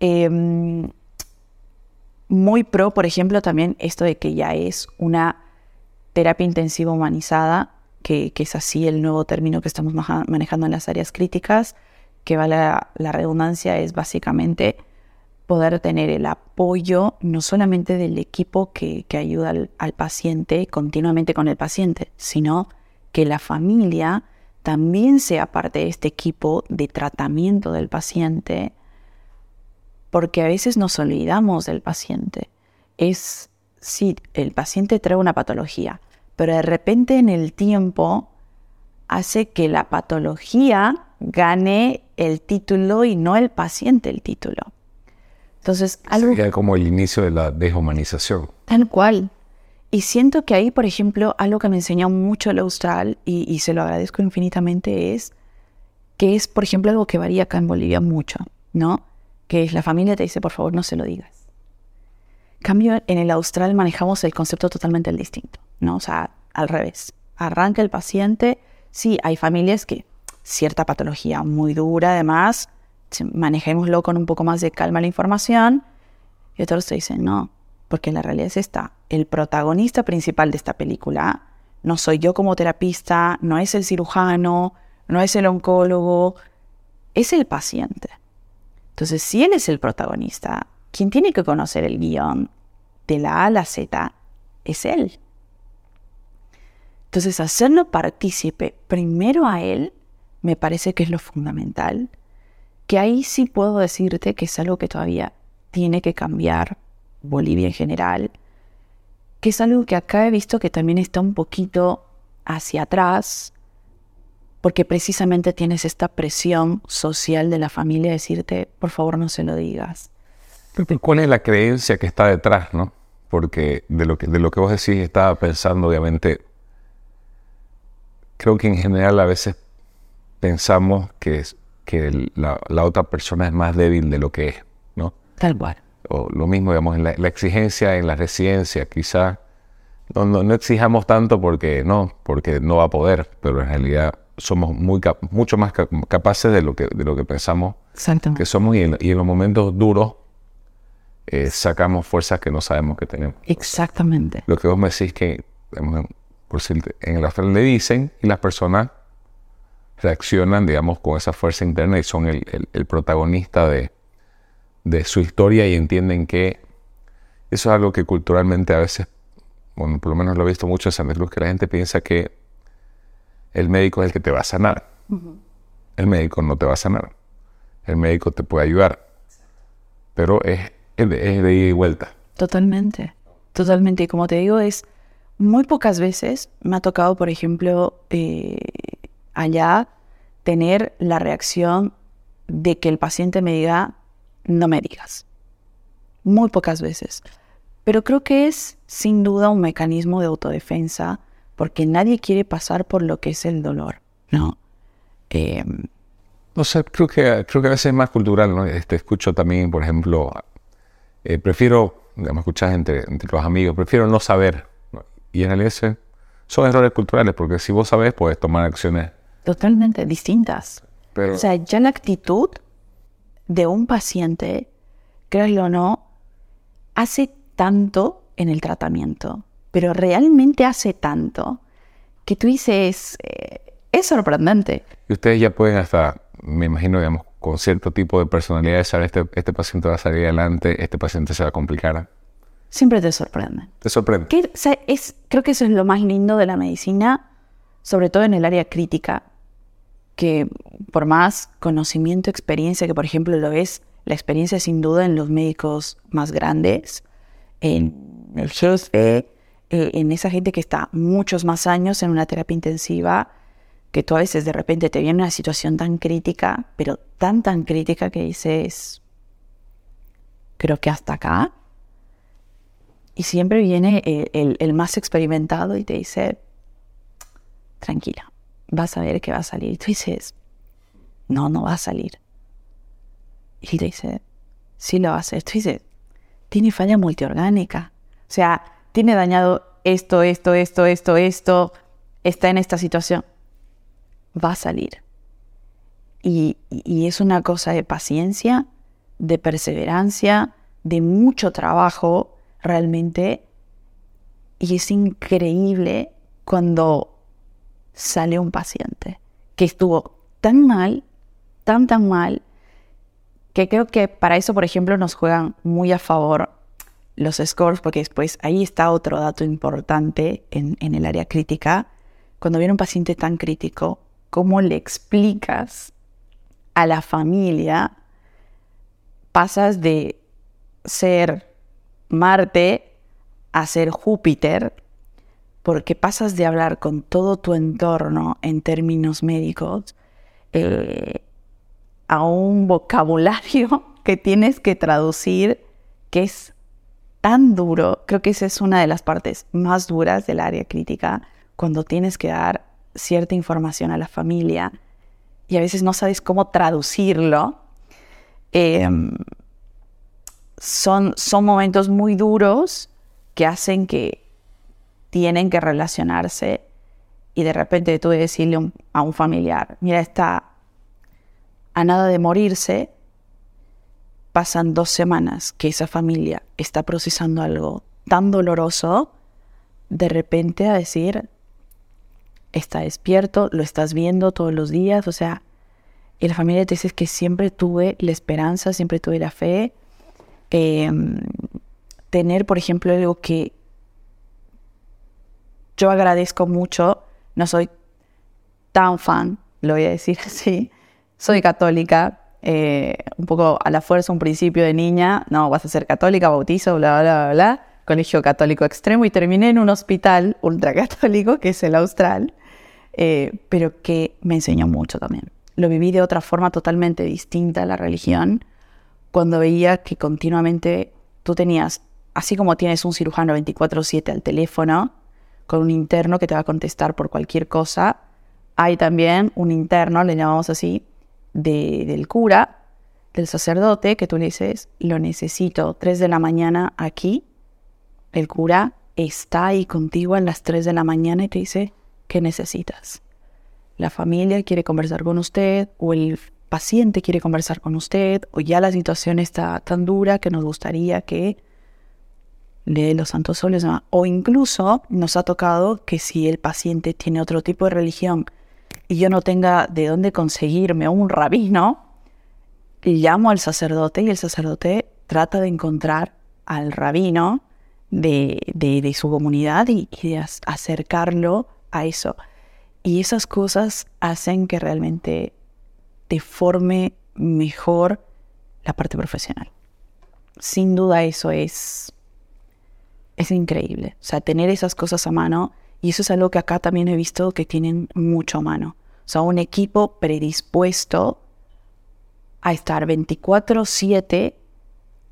Eh, muy pro, por ejemplo, también esto de que ya es una terapia intensiva humanizada, que, que es así el nuevo término que estamos manejando en las áreas críticas, que va la redundancia, es básicamente poder tener el apoyo no solamente del equipo que, que ayuda al, al, paciente continuamente con el paciente, sino que la familia también sea parte de este equipo de tratamiento del paciente, porque a veces nos olvidamos del paciente. Es, sí, el paciente trae una patología, pero de repente en el tiempo hace que la patología gane el título y no el paciente el título. Entonces, algo... Sería como el inicio de la deshumanización. Tal cual. Y siento que ahí, por ejemplo, algo que me enseñó mucho el Austral, y, y, se lo agradezco infinitamente, es que es, por ejemplo, algo que varía acá en Bolivia mucho, ¿no? Que es la familia te dice, por favor, no se lo digas. Cambio, en el Austral manejamos el concepto totalmente distinto, ¿no? O sea, al revés. Arranca el paciente, sí, hay familias que cierta patología muy dura, además, manejémoslo con un poco más de calma la información. Y otros te dicen, no, porque la realidad es esta. El protagonista principal de esta película no soy yo como terapista, no es el cirujano, no es el oncólogo, es el paciente. Entonces, si él es el protagonista, quien tiene que conocer el guion de la A a la Z es él. Entonces, hacerlo partícipe primero a él me parece que es lo fundamental que ahí sí puedo decirte que es algo que todavía tiene que cambiar Bolivia en general, que es algo que acá he visto que también está un poquito hacia atrás, porque precisamente tienes esta presión social de la familia de decirte, por favor no se lo digas. ¿cuál es la creencia que está detrás, no? Porque de lo que, de lo que vos decís estaba pensando, obviamente, creo que en general a veces pensamos que que la, la, otra persona es más débil de lo que es, ¿no? Tal cual. O lo mismo, digamos, en la, la exigencia en la residencia, quizá no, no, no, exijamos tanto porque no, porque no va a poder, pero en realidad somos muy mucho más capaces de lo que, de lo que pensamos que somos y en, y en los momentos duros eh, sacamos fuerzas que no sabemos que tenemos. Exactamente. Lo que vos me decís que, digamos, por en el astral le dicen y las personas reaccionan, digamos, con esa fuerza interna y son el, el, el protagonista de, de, su historia y entienden que eso es algo que culturalmente a veces, bueno, por lo menos lo he visto mucho en Santa Cruz, que la gente piensa que el médico es el que te va a sanar. El médico no te va a sanar. El médico te puede ayudar. Pero es, es de, es de ida y vuelta. Totalmente, totalmente. Y como te digo, es muy pocas veces me ha tocado, por ejemplo, eh, allá tener la reacción de que el paciente me diga, no me digas. Muy pocas veces. Pero creo que es sin duda un mecanismo de autodefensa porque nadie quiere pasar por lo que es el dolor, ¿no? Eh, no sé, creo que, creo que a veces es más cultural, ¿no? Este, escucho también, por ejemplo, eh, prefiero, digamos, escuchar entre, entre los amigos, prefiero no saber. Y en realidad son errores culturales, porque si vos sabés, puedes tomar acciones. Totalmente distintas. Pero, O sea, ya la actitud de un paciente, créanlo o no, hace tanto en el tratamiento, pero realmente hace tanto que tú dices, eh, es sorprendente. y ustedes ya pueden hasta, me imagino, digamos, con cierto tipo de personalidad, saber este, este paciente va a salir adelante, este paciente se va a complicar. Siempre te sorprende. ¿Te sorprende? Que, o sea, es, creo que eso es lo más lindo de la medicina, sobre todo en el área crítica, que por más conocimiento, experiencia, que por ejemplo lo es, la experiencia sin duda en los médicos más grandes, en eh, en esa gente que está muchos más años en una terapia intensiva, que tú a veces de repente te viene una situación tan crítica, pero tan, tan crítica que dices, creo que hasta acá. Y siempre viene el, el- el más experimentado y te dice, tranquila, vas a ver que va a salir. Y tú dices, no, no va a salir. Y te dice, sí lo va a hacer. Tú dices, tiene falla multiorgánica. O sea, tiene dañado esto, esto, esto, esto, esto, está en esta situación. Va a salir. Y es una cosa de paciencia, de perseverancia, de mucho trabajo realmente. Y es increíble cuando sale un paciente que estuvo tan mal, tan, tan mal, que creo que para eso, por ejemplo, nos juegan muy a favor los scores, porque después ahí está otro dato importante en, en el área crítica. Cuando viene un paciente tan crítico, ¿cómo le explicas a la familia? Pasas de ser Marte a ser Júpiter, porque pasas de hablar con todo tu entorno en términos médicos eh, a un vocabulario <laughs> que tienes que traducir que es tan duro. Creo que esa es una de las partes más duras del área crítica, cuando tienes que dar cierta información a la familia y a veces no sabes cómo traducirlo. Eh, son, son momentos muy duros que hacen que tienen que relacionarse y de repente tú decirle a un, familiar, mira, está a nada de morirse, pasan dos semanas que esa familia está procesando algo tan doloroso, de repente a decir, está despierto, lo estás viendo todos los días, o sea, y la familia te dice que siempre tuve la esperanza, siempre tuve la fe. Eh, tener, por ejemplo, algo que yo agradezco mucho, no soy tan fan, lo voy a decir <laughs> así, soy católica, eh, un poco a la fuerza, un principio de niña, no, vas a ser católica, bautizo, bla, bla, bla, bla, colegio católico extremo y terminé en un hospital ultracatólico, que es el Austral, eh, pero que me enseñó mucho también. Lo viví de otra forma totalmente distinta a la religión, cuando veía que continuamente tú tenías, así como tienes un cirujano 24/7 al teléfono, con un interno que te va a contestar por cualquier cosa, hay también un interno, le llamamos así, de, del cura, del sacerdote, que tú le dices, lo necesito, 3 de la mañana aquí. El cura está ahí contigo a las 3 de la mañana y te dice, ¿qué necesitas? La familia quiere conversar con usted o el paciente quiere conversar con usted o ya la situación está tan dura que nos gustaría que dé los santos soles o incluso nos ha tocado que si el paciente tiene otro tipo de religión y yo no tenga de dónde conseguirme un rabino, llamo al sacerdote y el sacerdote trata de encontrar al rabino de, de, de su comunidad y, y de acercarlo a eso. Y esas cosas hacen que realmente te forme mejor la parte profesional. Sin duda eso es, es increíble. O sea, tener esas cosas a mano, y eso es algo que acá también he visto que tienen mucho a mano. O sea, un equipo predispuesto a estar 24/7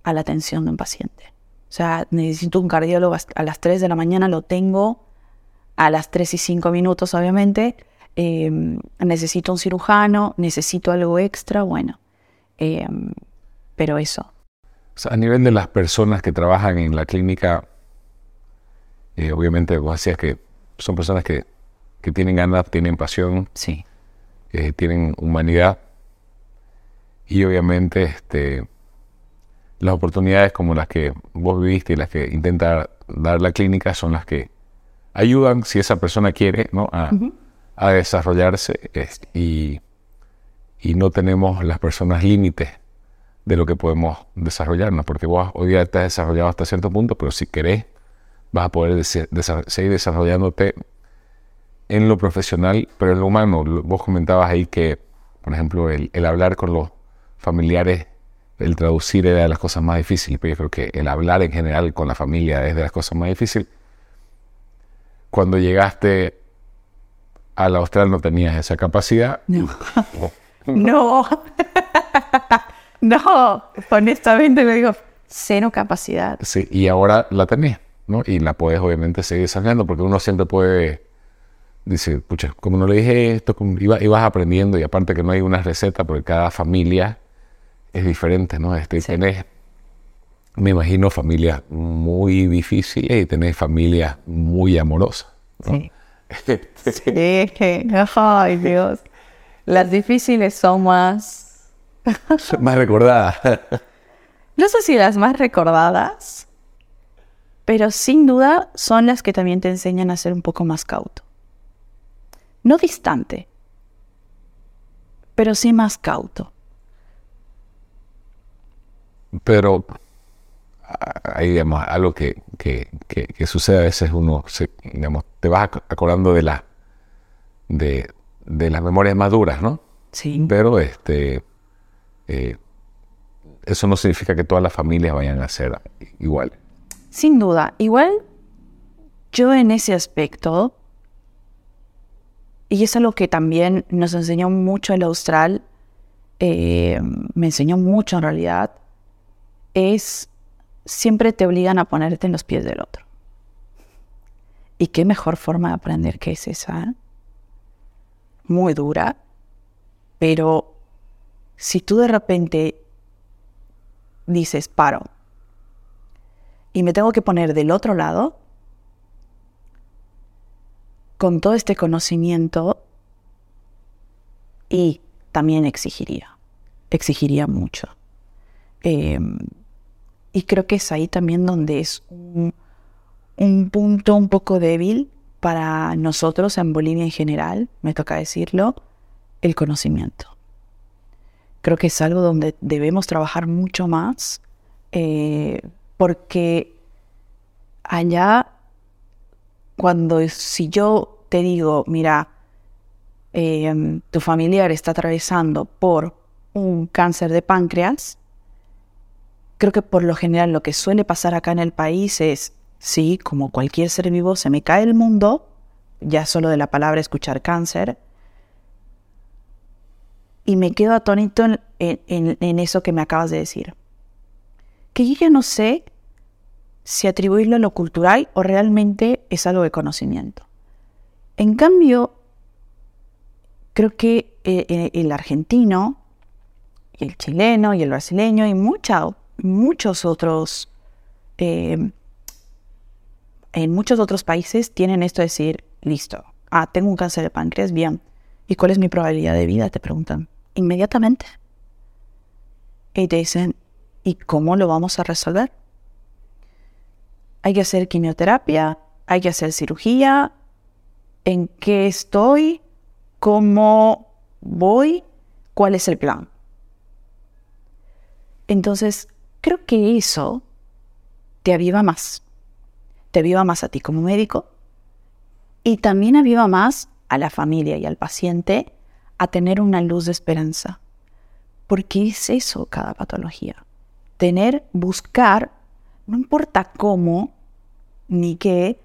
a la atención de un paciente. O sea, necesito un cardiólogo a las 3 de la mañana, lo tengo a las 3 y 5 minutos, obviamente. Em, necesito un cirujano, necesito algo extra, bueno. Em, pero eso. a nivel de las personas que trabajan en la clínica, eh, obviamente vos decías que son personas que, que tienen ganas, tienen pasión, sí. Eh, tienen humanidad y obviamente este, las oportunidades como las que vos viviste y las que intenta dar la clínica son las que ayudan, si esa persona quiere, ¿no? a, a desarrollarse y, y, no tenemos las personas límites de lo que podemos desarrollarnos, porque vos hoy día te has desarrollado hasta cierto punto, pero si querés, vas a poder seguir desarrollándote en lo profesional, pero en lo humano. Vos comentabas ahí que, por ejemplo, el, el hablar con los familiares, el traducir era de las cosas más difíciles, pero yo creo que el hablar en general con la familia es de las cosas más difíciles. Cuando llegaste a la Austral no tenías esa capacidad. No. <laughs> no. <laughs> no. Honestamente le digo, cero capacidad. Sí, y ahora la tenés, ¿no? Y la puedes obviamente seguir desarrollando porque uno siempre puede dice, pucha, como no le dije esto, ibas aprendiendo y aparte que no hay una receta porque cada familia es diferente, ¿no? Este, Tenés, me imagino, familias muy difíciles y tenés familias muy amorosas. Sí. sí. Ay, Dios. Las difíciles son más... <laughs> más recordadas. no sé si las más recordadas, pero sin duda son las que también te enseñan a ser un poco más cauto. No distante, pero sí más cauto. Pero hay digamos, algo que, que, que, sucede a veces, uno se, digamos, te vas acordando de, la, de, de las memorias maduras, ¿no? Sí. Pero este, eh, eso no significa que todas las familias vayan a ser igual. Sin duda. Igual, yo en ese aspecto, y es algo que también nos enseñó mucho el Austral, eh, me enseñó mucho en realidad, es siempre te obligan a ponerte en los pies del otro. ¿Y qué mejor forma de aprender que es esa? Muy dura, pero si tú de repente dices, paro, y me tengo que poner del otro lado, con todo este conocimiento, y también exigiría, exigiría mucho. Em, y creo que es ahí también donde es un, punto un poco débil para nosotros en Bolivia en general, me toca decirlo, el conocimiento. Creo que es algo donde debemos trabajar mucho más, eh, porque allá, cuando si yo te digo, mira, em, tu familiar está atravesando por un cáncer de páncreas, creo que por lo general lo que suele pasar acá en el país es, sí, como cualquier ser vivo, se me cae el mundo, ya solo de la palabra escuchar cáncer, y me quedo atónito en, eso que me acabas de decir. Que yo ya no sé si atribuirlo a lo cultural o realmente es algo de conocimiento. En cambio, creo que eh, eh, el argentino, el chileno, y el brasileño, y muchos otros, eh, en muchos otros países tienen esto de decir, listo, ah, tengo un cáncer de páncreas, bien. ¿Y cuál es mi probabilidad de vida? Te preguntan. Inmediatamente. Y te dicen, ¿y cómo lo vamos a resolver? Hay que hacer quimioterapia, hay que hacer cirugía, en qué estoy, cómo voy, cuál es el plan. Entonces, creo que eso te aviva más. Te aviva más a ti como médico y también aviva más a la familia y al paciente a tener una luz de esperanza. Porque es eso cada patología. Tener, buscar, no importa cómo ni qué,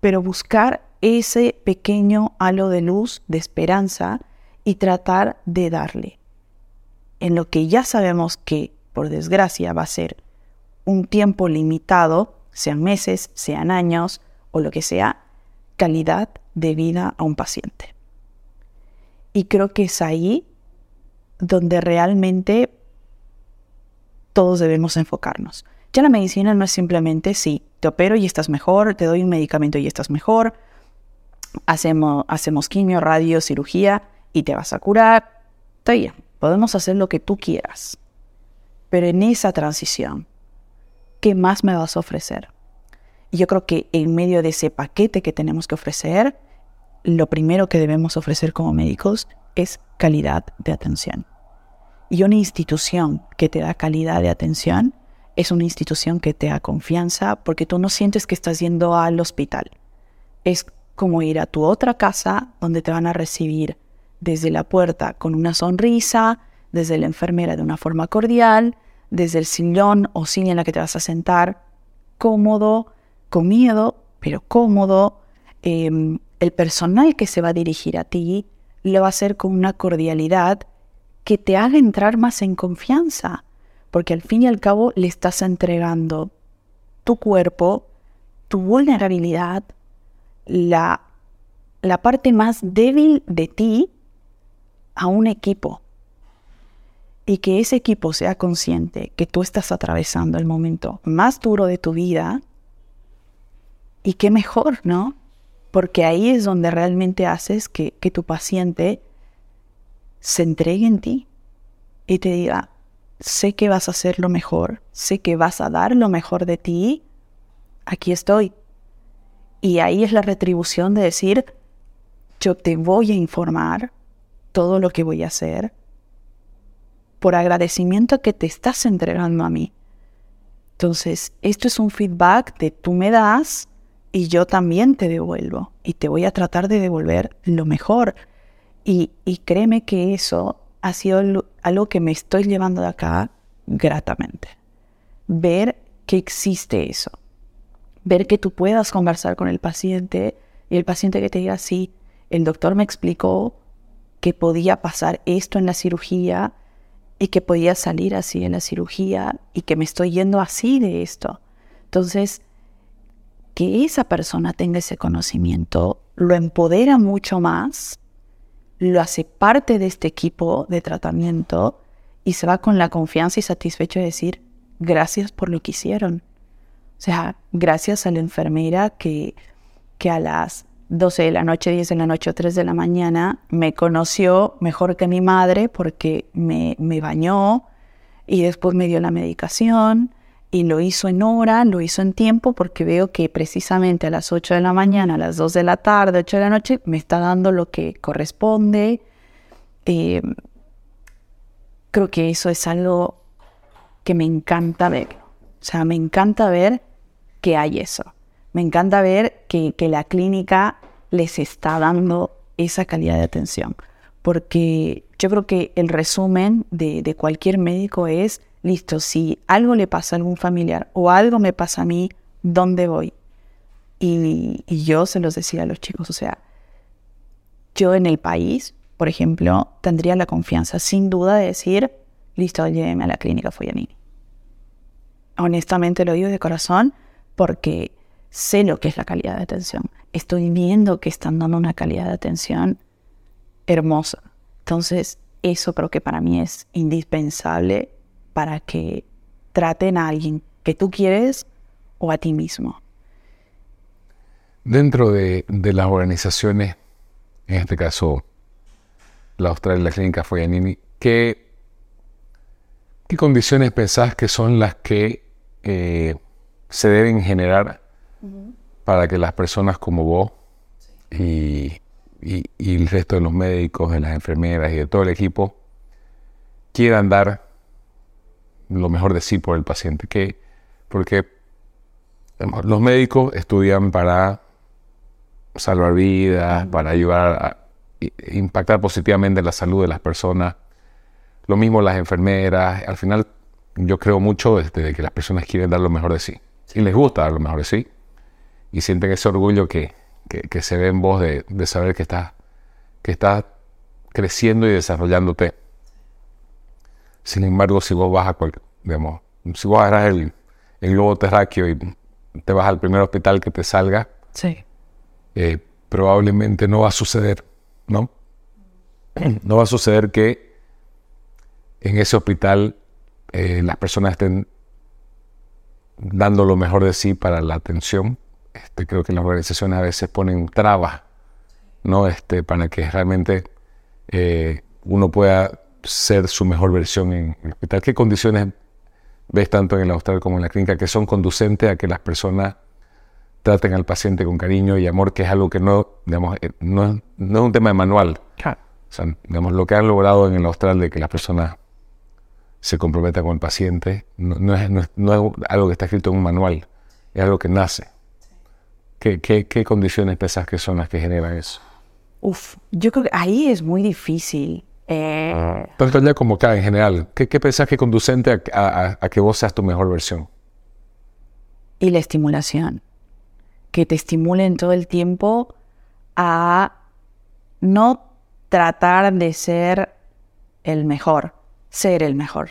pero buscar ese pequeño halo de luz, de esperanza, y tratar de darle. En lo que ya sabemos que, por desgracia, va a ser un tiempo limitado, sean meses, sean años o lo que sea, calidad de vida a un paciente. Y creo que es ahí donde realmente todos debemos enfocarnos. Ya la medicina no es simplemente, sí, te opero y estás mejor, te doy un medicamento y estás mejor, hacemos, hacemos quimio, radio, cirugía y te vas a curar. Está bien, podemos hacer lo que tú quieras. Pero en esa transición, ¿qué más me vas a ofrecer? Yo creo que en medio de ese paquete que tenemos que ofrecer, lo primero que debemos ofrecer como médicos es calidad de atención. Y una institución que te da calidad de atención es una institución que te da confianza porque tú no sientes que estás yendo al hospital. Es como ir a tu otra casa donde te van a recibir desde la puerta con una sonrisa, desde la enfermera de una forma cordial, desde el sillón o silla en la que te vas a sentar, cómodo, con miedo, pero cómodo. Em, el personal que se va a dirigir a ti lo va a hacer con una cordialidad que te haga entrar más en confianza, porque al fin y al cabo le estás entregando tu cuerpo, tu vulnerabilidad, la, la parte más débil de ti a un equipo. Y que ese equipo sea consciente que tú estás atravesando el momento más duro de tu vida. Y qué mejor, ¿no? Porque ahí es donde realmente haces que, que tu paciente se entregue en ti y te diga, sé que vas a hacer lo mejor, sé que vas a dar lo mejor de ti, aquí estoy. Y ahí es la retribución de decir, yo te voy a informar todo lo que voy a hacer por agradecimiento que te estás entregando a mí. Entonces, esto es un feedback de tú me das y yo también te devuelvo y te voy a tratar de devolver lo mejor. Y, y créeme que eso ha sido algo que me estoy llevando de acá gratamente. Ver que existe eso ver que tú puedas conversar con el paciente y el paciente que te diga, sí, el doctor me explicó que podía pasar esto en la cirugía y que podía salir así en la cirugía y que me estoy yendo así de esto. Entonces, que esa persona tenga ese conocimiento lo empodera mucho más, lo hace parte de este equipo de tratamiento y se va con la confianza y satisfecho de decir, gracias por lo que hicieron. O sea, gracias a la enfermera que, que a las 12 de la noche, 10 de la noche o 3 de la mañana me conoció mejor que mi madre porque me, me bañó y después me dio la medicación y lo hizo en hora, lo hizo en tiempo porque veo que precisamente a las 8 de la mañana, a las 2 de la tarde, 8 de la noche, me está dando lo que corresponde. Eh, creo que eso es algo que me encanta ver. O sea, me encanta ver que hay eso. Me encanta ver que, la clínica les está dando esa calidad de atención, porque yo creo que el resumen de, cualquier médico es, listo, si algo le pasa a algún familiar o algo me pasa a mí, ¿dónde voy? Y, yo se los decía a los chicos, o sea, yo en el país, por ejemplo, tendría la confianza sin duda de decir, listo, lléveme a la clínica Foyanini. Honestamente lo digo de corazón, porque sé lo que es la calidad de atención. Estoy viendo que están dando una calidad de atención hermosa. Entonces, eso creo que para mí es indispensable para que traten a alguien que tú quieres o a ti mismo. Dentro de, las organizaciones, en este caso la Australia, la Clínica Foyanini, ¿qué, ¿qué condiciones pensás que son las que eh, se deben generar para que las personas como vos y, el resto de los médicos, de las enfermeras y de todo el equipo quieran dar lo mejor de sí por el paciente. Que, porque los médicos estudian para salvar vidas, para ayudar impactar positivamente en la salud de las personas. Lo mismo las enfermeras. Al final, yo creo mucho este, de que las personas quieren dar lo mejor de sí. Y les gusta dar lo mejor de sí. Y sienten ese orgullo que, que, se ve en vos de, de saber que estás que está creciendo y desarrollándote. Sin embargo, si vos vas a digamos, si vos agarras el, el, globo terráqueo y te vas al primer hospital que te salga, sí. Eh, probablemente no va a suceder, ¿no? <clears throat> No va a suceder que en ese hospital eh, las personas estén dando lo mejor de sí para la atención. Este, creo que las organizaciones a veces ponen trabas, ¿no? Este, para que realmente eh, uno pueda ser su mejor versión en el hospital. ¿Qué condiciones ves tanto en el hospital como en la clínica que son conducentes a que las personas traten al paciente con cariño y amor, que es algo que no, digamos, eh, no, no es un tema de manual. O sea, digamos, lo que han logrado en el austral de que las personas se comprometan con el paciente, no, es, no, algo que está escrito en un manual, es algo que nace. ¿Qué, qué, qué condiciones pensás que son las que generan eso? Uf, yo creo que ahí es muy difícil. Eh... Tanto ya como acá en general, ¿qué, qué pensás que conducente a, a que vos seas tu mejor versión? Y la estimulación. Que te estimulen todo el tiempo a no tratar de ser el mejor, ser el mejor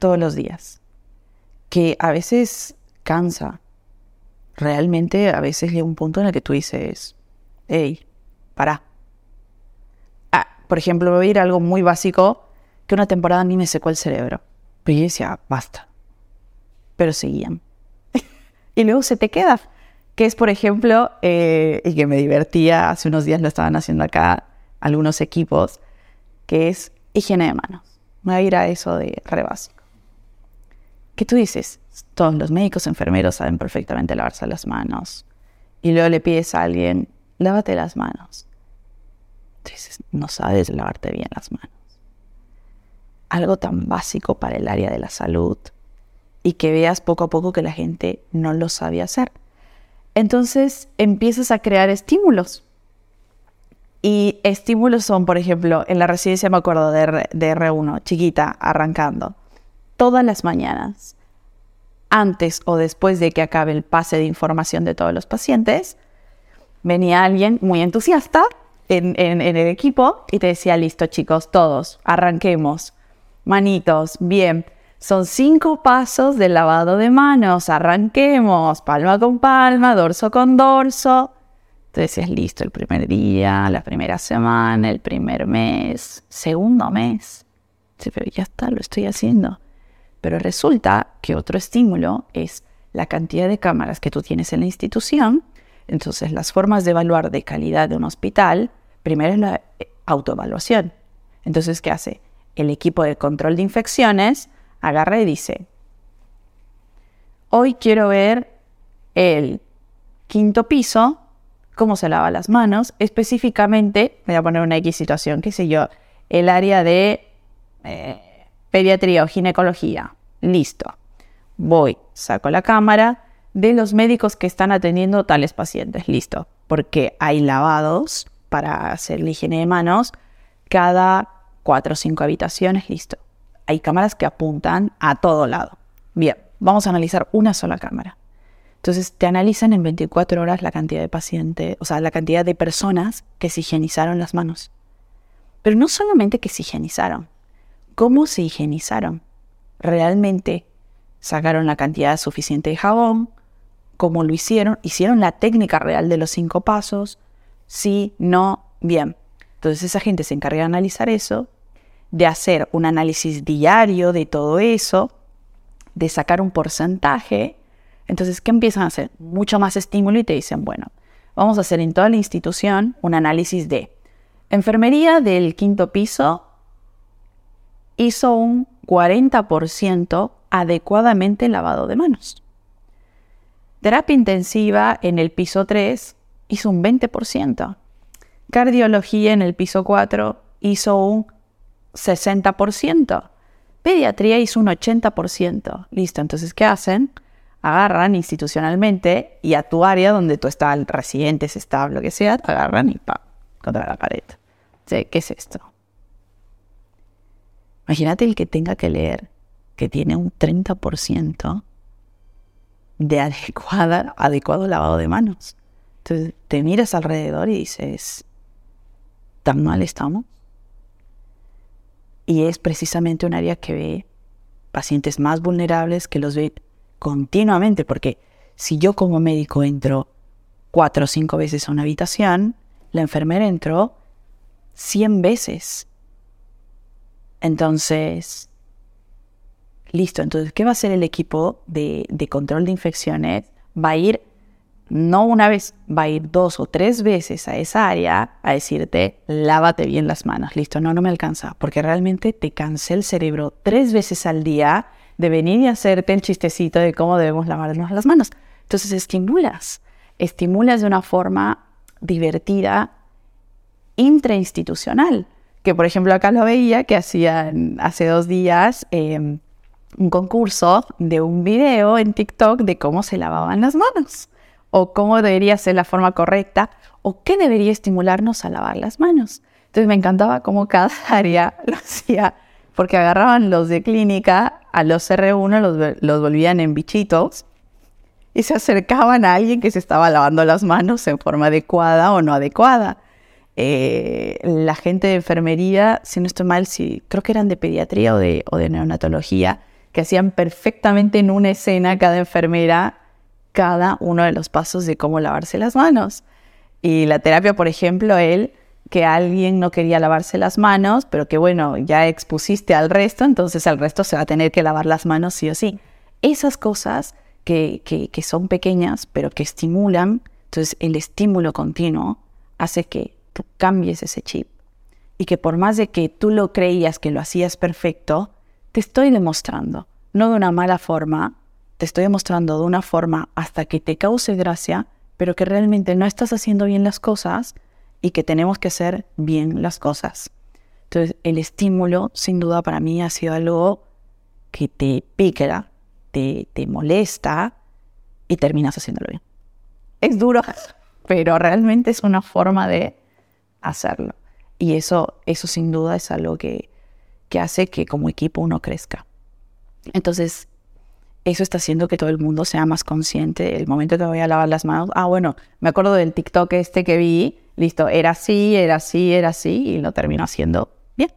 todos los días. Que a veces cansa. Realmente a veces llega un punto en el que tú dices, hey, para por ejemplo, voy a ir a algo muy básico, que una temporada a mí me secó el cerebro. Pero yo decía, basta. Pero seguían. <laughs> y luego se te queda. Que es, por ejemplo, eh, y que me divertía, hace unos días lo estaban haciendo acá algunos equipos, que es higiene de manos. Me voy a ir a eso de re básico. ¿Qué tú dices? Todos los médicos, enfermeros saben perfectamente lavarse las manos. Y luego le pides a alguien, lávate las manos no sabes lavarte bien las manos. Algo tan básico para el área de la salud y que veas poco a poco que la gente no lo sabe hacer. Entonces empiezas a crear estímulos. Y estímulos son, por ejemplo, en la residencia me acuerdo de, R1, chiquita, arrancando, todas las mañanas, antes o después de que acabe el pase de información de todos los pacientes, venía alguien muy entusiasta en, el equipo y te decía, listo chicos, todos, arranquemos. Manitos, bien. Son cinco pasos del lavado de manos, arranquemos, palma con palma, dorso con dorso. Entonces decías, listo, el primer día, la primera semana, el primer mes, segundo mes. Sí, pero ya está, lo estoy haciendo. Pero resulta que otro estímulo es la cantidad de cámaras que tú tienes en la institución entonces, las formas de evaluar de calidad de un hospital, primero es la eh, autoevaluación. Entonces, ¿qué hace? El equipo de control de infecciones agarra y dice, hoy quiero ver el quinto piso, cómo se lava las manos, específicamente, voy a poner una X situación, qué sé yo, el área de eh, pediatría o ginecología. Listo. Voy, saco la cámara, de los médicos que están atendiendo tales pacientes. Listo, porque hay lavados para hacer la higiene de manos cada cuatro o cinco habitaciones. Listo. Hay cámaras que apuntan a todo lado. Bien, vamos a analizar una sola cámara. Entonces te analizan en 24 horas la cantidad de pacientes, o sea, la cantidad de personas que se higienizaron las manos. Pero no solamente que se higienizaron, cómo se higienizaron. Realmente sacaron la cantidad suficiente de jabón, como lo hicieron, hicieron la técnica real de los cinco pasos, sí, no, bien. Entonces esa gente se encarga de analizar eso, de hacer un análisis diario de todo eso, de sacar un porcentaje. Entonces, ¿qué empiezan a hacer? Mucho más estímulo y te dicen, bueno, vamos a hacer en toda la institución un análisis de enfermería del quinto piso hizo un 40% adecuadamente lavado de manos. Terapia intensiva en el piso 3 hizo un 20%. Cardiología en el piso 4 hizo un 60%. Pediatría hizo un 80%. Listo, entonces, ¿qué hacen? Agarran institucionalmente y a tu área donde tú estás, residentes, estable, lo que sea, te agarran y pa, contra la pared. ¿qué es esto? Imagínate el que tenga que leer que tiene un 30% de adecuada, adecuado lavado de manos. Entonces te miras alrededor y dices, ¿tan mal estamos? Y es precisamente un área que ve pacientes más vulnerables que los ve continuamente, porque si yo como médico entro cuatro o cinco veces a una habitación, la enfermera entró 100 veces. Entonces, listo, entonces, ¿qué va a hacer el equipo de, control de infecciones? Va a ir, no una vez, va a ir dos o tres veces a esa área a decirte, lávate bien las manos. Listo, no, no me alcanza, porque realmente te cansé el cerebro tres veces al día de venir y hacerte el chistecito de cómo debemos lavarnos las manos. Entonces estimulas, estimulas de una forma divertida, intrainstitucional. Que por ejemplo acá lo veía que hacían hace dos días em, un concurso de un video en TikTok de cómo se lavaban las manos o cómo debería ser la forma correcta o qué debería estimularnos a lavar las manos. Entonces me encantaba cómo cada <laughs> área lo hacía porque agarraban los de clínica, a los R1 los, los volvían en bichitos y se acercaban a alguien que se estaba lavando las manos en forma adecuada o no adecuada. Eh, la gente de enfermería, si no estoy mal, si, creo que eran de pediatría o de, o de neonatología, que hacían perfectamente en una escena cada enfermera cada uno de los pasos de cómo lavarse las manos. Y la terapia, por ejemplo, él que alguien no quería lavarse las manos, pero que bueno, ya expusiste al resto, entonces al resto se va a tener que lavar las manos sí o sí. Esas cosas que, que, son pequeñas, pero que estimulan, entonces el estímulo continuo hace que tú cambies ese chip. Y que por más de que tú lo creías que lo hacías perfecto, te estoy demostrando, no de una mala forma, te estoy demostrando de una forma hasta que te cause gracia, pero que realmente no estás haciendo bien las cosas y que tenemos que hacer bien las cosas. Entonces, el estímulo, sin duda, para mí ha sido algo que te pica, te, te molesta y terminas haciéndolo bien. Es duro, pero realmente es una forma de hacerlo. Y eso, eso sin duda es algo que, que hace que como equipo uno crezca. Entonces, eso está haciendo que todo el mundo sea más consciente. El momento que voy a lavar las manos, ah, bueno, me acuerdo del TikTok este que vi, listo, era así, era así, era así, y lo termino haciendo bien.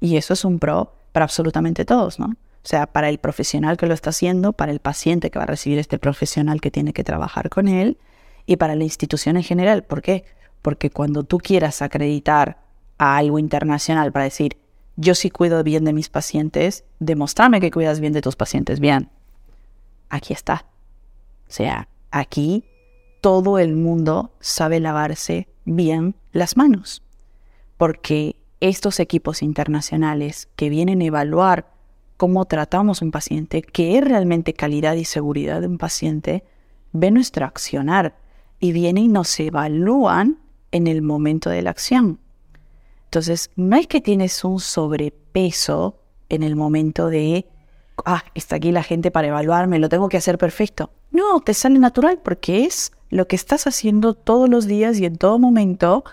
Y eso es un pro para absolutamente todos, ¿no? O sea, para el profesional que lo está haciendo, para el paciente que va a recibir este profesional que tiene que trabajar con él, y para la institución en general. ¿Por qué? Porque cuando tú quieras acreditar a algo internacional para decir, yo sí cuido bien de mis pacientes, demostrame que cuidas bien de tus pacientes bien aquí está. O sea, aquí todo el mundo sabe lavarse bien las manos, porque estos equipos internacionales que vienen a evaluar cómo tratamos un paciente, qué es realmente calidad y seguridad de un paciente, ven nuestro accionar y vienen y nos evalúan en el momento de la acción. Entonces, no es que tienes un sobrepeso en el momento de ah, está aquí la gente para evaluarme, lo tengo que hacer perfecto. No, te sale natural porque es lo que estás haciendo todos los días y en todo momento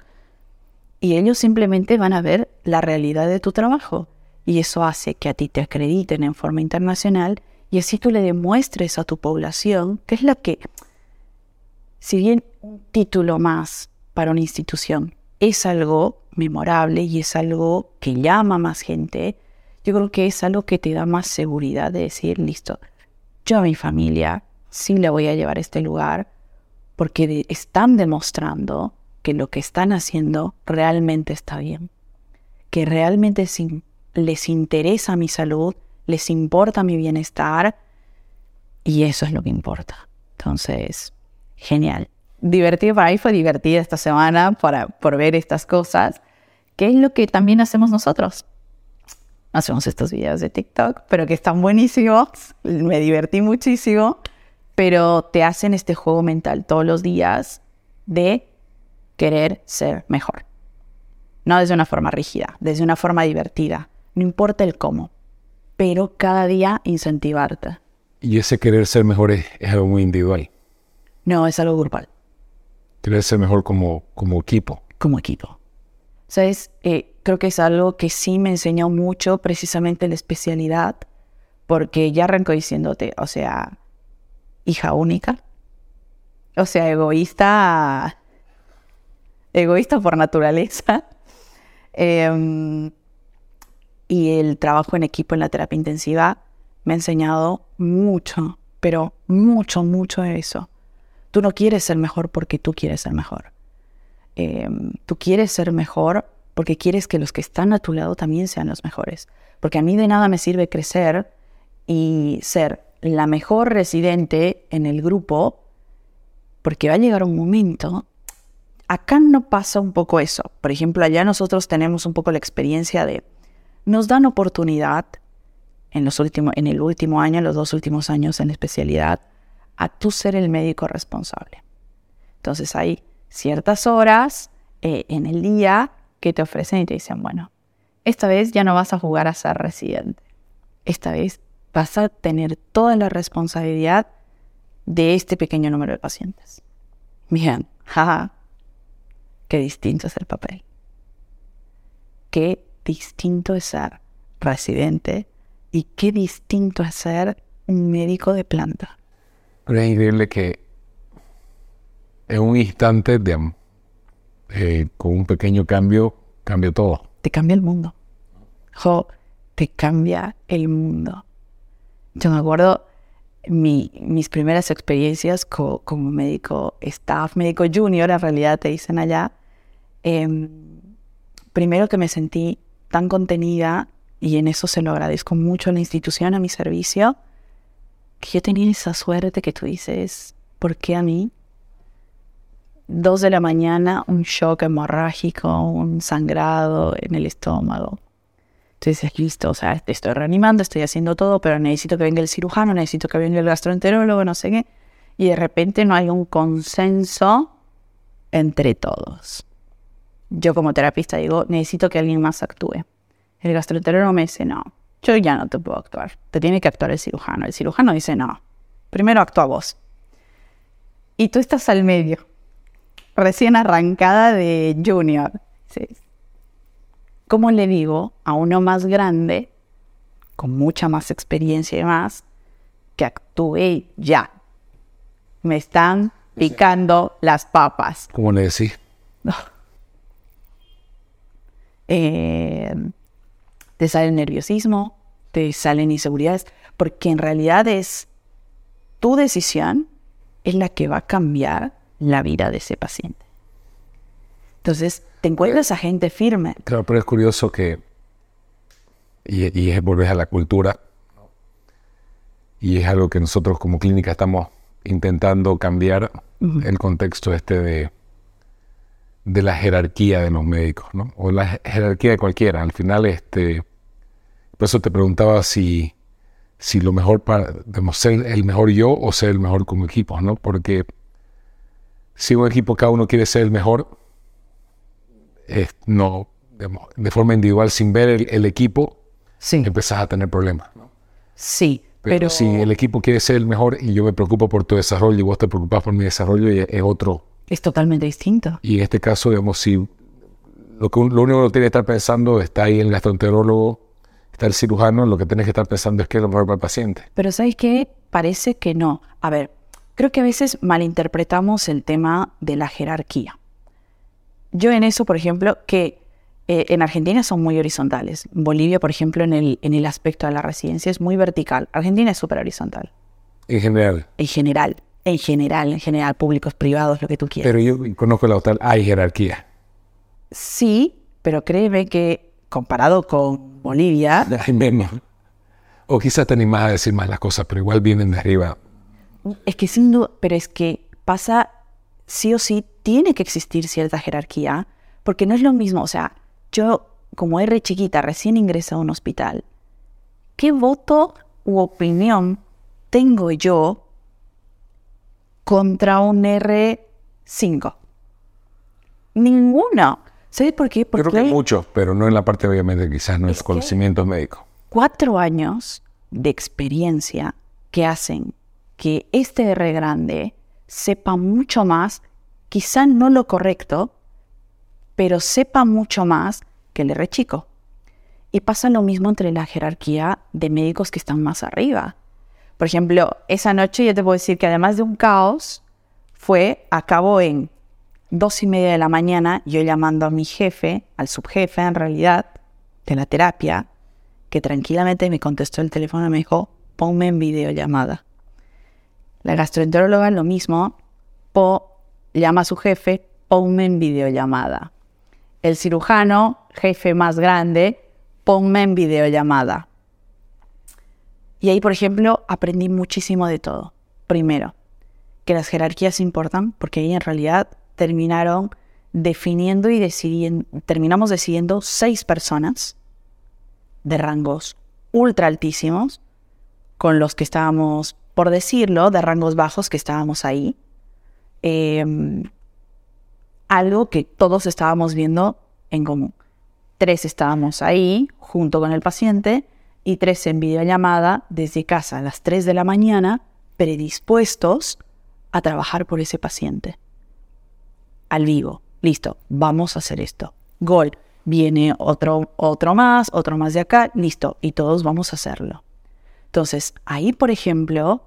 y ellos simplemente van a ver la realidad de tu trabajo y eso hace que a ti te acrediten en forma internacional y así tú le demuestres a tu población que es lo que, si bien un título más para una institución es algo memorable y es algo que llama a más gente, yo creo que es algo que te da más seguridad de decir, listo, yo a mi familia sí le voy a llevar a este lugar porque están demostrando que lo que están haciendo realmente está bien, que realmente les interesa mi salud, les importa mi bienestar y eso es lo que importa. Entonces, genial. Divertido para mí fue divertida esta semana para, por ver estas cosas, que es lo que también hacemos nosotros hacemos estos videos de TikTok, pero que están buenísimos, me divertí muchísimo, pero te hacen este juego mental todos los días de querer ser mejor. No desde una forma rígida, desde una forma divertida, no importa el cómo, pero cada día incentivarte. Y ese querer ser mejor es, algo muy individual. No, es algo grupal. Ser mejor como, como equipo. Como equipo. ¿Sabes? Eh, creo que es algo que sí me enseñó mucho precisamente la especialidad, porque ya arrancó diciéndote, o sea, hija única, o sea, egoísta, egoísta por naturaleza. <laughs> Em, y el trabajo en equipo en la terapia intensiva me ha enseñado mucho, pero mucho, mucho de eso. Tú no quieres ser mejor porque tú quieres ser mejor. Em, tú quieres ser mejor porque quieres que los que están a tu lado también sean los mejores. Porque a mí de nada me sirve crecer y ser la mejor residente en el grupo, porque va a llegar un momento. Acá no pasa un poco eso. Por ejemplo, allá nosotros tenemos un poco la experiencia de nos dan oportunidad en, los últimos, en el último año, en los dos últimos años en especialidad, a tú ser el médico responsable. Entonces hay ciertas horas eh, en el día que te ofrecen y te dicen, bueno, esta vez ya no vas a jugar a ser residente. Esta vez vas a tener toda la responsabilidad de este pequeño número de pacientes. Bien, jaja, qué distinto es el papel. Qué distinto es ser residente y qué distinto es ser un médico de planta. Pero es increíble que en un instante, de, eh, con un pequeño cambio, cambia todo. Te cambia el mundo. Jo, te cambia el mundo. Yo me acuerdo mis primeras experiencias como médico staff, médico junior, en realidad te dicen allá. Em, primero que me sentí tan contenida y en eso se lo agradezco mucho a la institución, a mi servicio, que yo tenía esa suerte que tú dices, ¿por qué a mí? Dos de la mañana, un shock hemorrágico, un sangrado en el estómago. Entonces, listo, o sea, estoy reanimando, estoy haciendo todo, pero necesito que venga el cirujano, necesito que venga el gastroenterólogo, no sé qué. Y de repente no hay un consenso entre todos. Yo como terapista digo, necesito que alguien más actúe. El gastroenterólogo me dice, no, yo ya no te puedo actuar. Te tiene que actuar el cirujano. El cirujano dice, no, primero actúa vos. Y tú estás al medio, recién arrancada de junior. ¿Cómo le digo a uno más grande, con mucha más experiencia y demás, que actúe ya? Me están picando las papas. ¿Cómo le decís? Eh, te sale nerviosismo, te salen inseguridades, porque en realidad es tu decisión es la que va a cambiar la vida de ese paciente. Entonces, te encuentras a gente firme. Claro, pero es curioso que, y, y es volver a la cultura, y es algo que nosotros como clínica estamos intentando cambiar el contexto este de de la jerarquía de los médicos, ¿no? O la jerarquía de cualquiera. Al final, este, por eso te preguntaba si, si lo mejor para, digamos, ser el mejor yo o ser el mejor como equipo, ¿no? Porque si un equipo cada uno quiere ser el mejor, no, de forma individual, sin ver el, equipo, sí. empezás a tener problemas, ¿no? Sí, pero, si el equipo quiere ser el mejor y yo me preocupo por tu desarrollo y vos te preocupas por mi desarrollo, es otro es totalmente distinto. Y en este caso, digamos, si lo, que, lo único que uno tiene que estar pensando está ahí el gastroenterólogo, está el cirujano, lo que tienes que estar pensando es que es lo mejor para el paciente. Pero ¿sabes qué? Parece que no. A ver, creo que a veces malinterpretamos el tema de la jerarquía. Yo en eso, por ejemplo, que eh, en Argentina son muy horizontales. Bolivia, por ejemplo, en el, en el aspecto de la residencia es muy vertical. Argentina es súper horizontal. En general. En general en general, en general, públicos, privados, lo que tú quieras. Pero yo conozco la hotel, hay jerarquía. Sí, pero créeme que comparado con Bolivia... Hay menos. O quizás te animas a decir más las cosas, pero igual vienen de arriba. Es que sin duda, pero es que pasa, sí o sí, tiene que existir cierta jerarquía, porque no es lo mismo, o sea, yo como R chiquita, recién ingresa a un hospital, ¿qué voto u opinión tengo yo contra un R5? Ninguno. ¿Sabes por qué? Porque creo que muchos, pero no en la parte obviamente quizás no es, conocimiento médico. Cuatro años de experiencia que hacen que este R grande sepa mucho más, quizá no lo correcto, pero sepa mucho más que el R chico. Y pasa lo mismo entre la jerarquía de médicos que están más arriba. Por ejemplo, esa noche yo te puedo decir que además de un caos, fue, acabó en dos y media de la mañana, yo llamando a mi jefe, al subjefe en realidad, de la terapia, que tranquilamente me contestó el teléfono y me dijo, ponme en videollamada. La gastroenteróloga lo mismo, llama a su jefe, ponme en videollamada. El cirujano, jefe más grande, ponme en videollamada. Y ahí, por ejemplo, aprendí muchísimo de todo. Primero, que las jerarquías importan, porque ahí en realidad terminaron definiendo y decidiendo, terminamos decidiendo seis personas de rangos ultra altísimos, con los que estábamos, por decirlo, de rangos bajos que estábamos ahí. Em, algo que todos estábamos viendo en común. Tres estábamos ahí junto con el paciente y tres en videollamada desde casa a las 3 de la mañana predispuestos a trabajar por ese paciente. Al vivo. Listo, vamos a hacer esto. Gol. Viene otro, otro más, otro más de acá, listo, y todos vamos a hacerlo. Entonces, ahí, por ejemplo,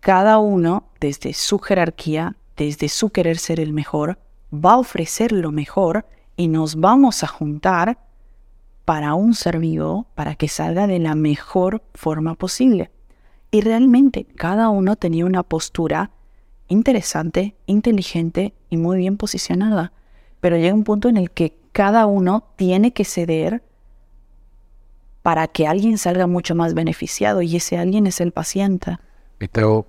cada uno, desde su jerarquía, desde su querer ser el mejor, va a ofrecer lo mejor y nos vamos a juntar para un ser vivo, para que salga de la mejor forma posible. Y realmente cada uno tenía una postura interesante, inteligente y muy bien posicionada. Pero llega un punto en el que cada uno tiene que ceder para que alguien salga mucho más beneficiado y ese alguien es el paciente. Y tengo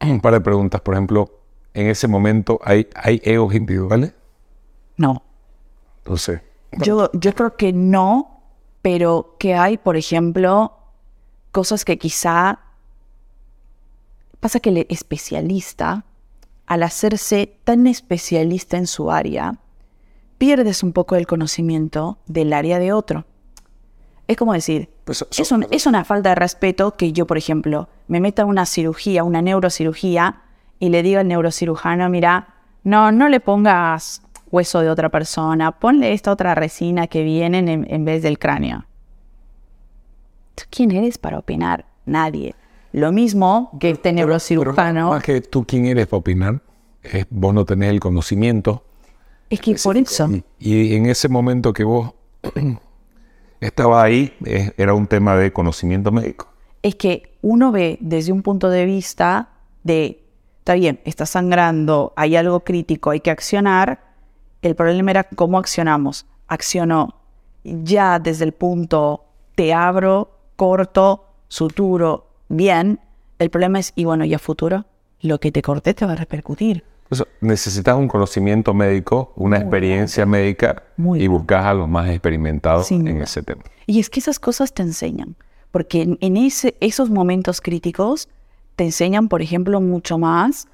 un par de preguntas. Por ejemplo, en ese momento, ¿hay, hay egos individuales? No. Entonces. Yo, yo creo que no, pero que hay, por ejemplo, cosas que quizá pasa que el especialista, al hacerse tan especialista en su área, pierdes un poco el conocimiento del área de otro. Es como decir, Pues, es, un- es una falta de respeto que yo, por ejemplo, me meta a una cirugía, una neurocirugía, y le diga al neurocirujano, mira, no, no le pongas hueso de otra persona, ponle esta otra resina que viene en, en vez del cráneo. ¿Tú quién eres para opinar? Nadie. Lo mismo que este Pero neurocirujano. más que tú, ¿quién eres para opinar? Es vos no tenés el conocimiento. Es que por eso. Y, y en ese momento que vos <clears throat> estabas ahí, eh, era un tema de conocimiento médico. es que uno ve desde un punto de vista de, está bien, está sangrando, hay algo crítico, hay que accionar. El problema era cómo accionamos. Accionó ya desde el punto te abro, corto, suturo, bien. El problema es, y bueno, y a futuro, lo que te corté te va a repercutir. Necesitas un conocimiento médico, una experiencia médica Muy y buscas a los más experimentados Sin en duda. ese tema. Y es que esas cosas te enseñan, porque en, en ese, esos momentos críticos te enseñan, por ejemplo, mucho más,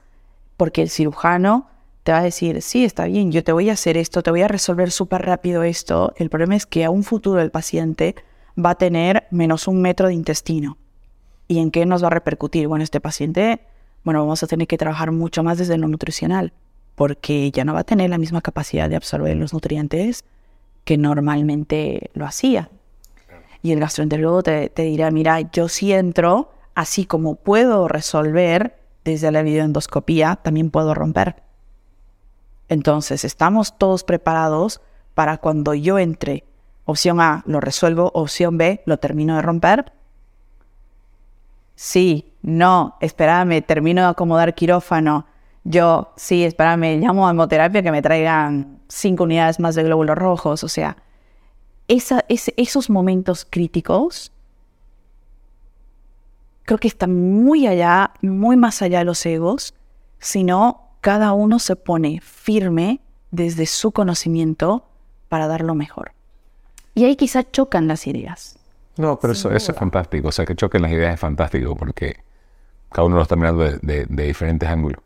porque el cirujano te va a decir, sí, está bien, yo te voy a hacer esto, te voy a resolver súper rápido esto. El problema es que a un futuro el paciente va a tener menos un metro de intestino. ¿Y en qué nos va a repercutir? Bueno, este paciente, bueno, vamos a tener que trabajar mucho más desde lo nutricional, porque ya no va a tener la misma capacidad de absorber los nutrientes que normalmente lo hacía. Y el gastroenterólogo te, te dirá, mira, yo sí entro, así como puedo resolver desde la videoendoscopía, también puedo romper. Entonces, estamos todos preparados para cuando yo entre, opción A, lo resuelvo, opción B, lo termino de romper. Sí, no, espérame, termino de acomodar quirófano. Yo, sí, espérame, llamo a hemoterapia que me traigan cinco unidades más de glóbulos rojos. O sea, esa- esos momentos críticos creo que están muy allá, muy más allá de los egos, sino cada uno se pone firme desde su conocimiento para dar lo mejor. Y ahí quizá chocan las ideas. No, pero eso, eso es fantástico. O sea, que choquen las ideas es fantástico porque cada uno lo está mirando de, de- de diferentes ángulos.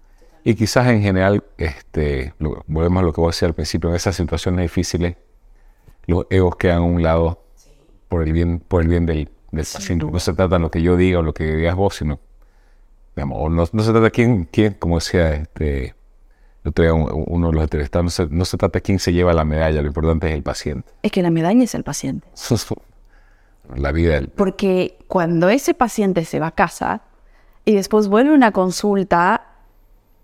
Y quizás en general, este, lo- volvemos a lo que vos decías al principio, en esas situaciones difíciles, los egos quedan a un lado por el bien, por el bien del, del paciente. No se trata de lo que yo diga o lo que digas vos, sino, digamos, no se trata de quién, quién, como decía este, uno de los entrevistados, no se, no se trata de quién se lleva la medalla, lo importante es el paciente. Es que la medalla es el paciente. <laughs> la vida. Porque cuando ese paciente se va a casa y después vuelve una consulta,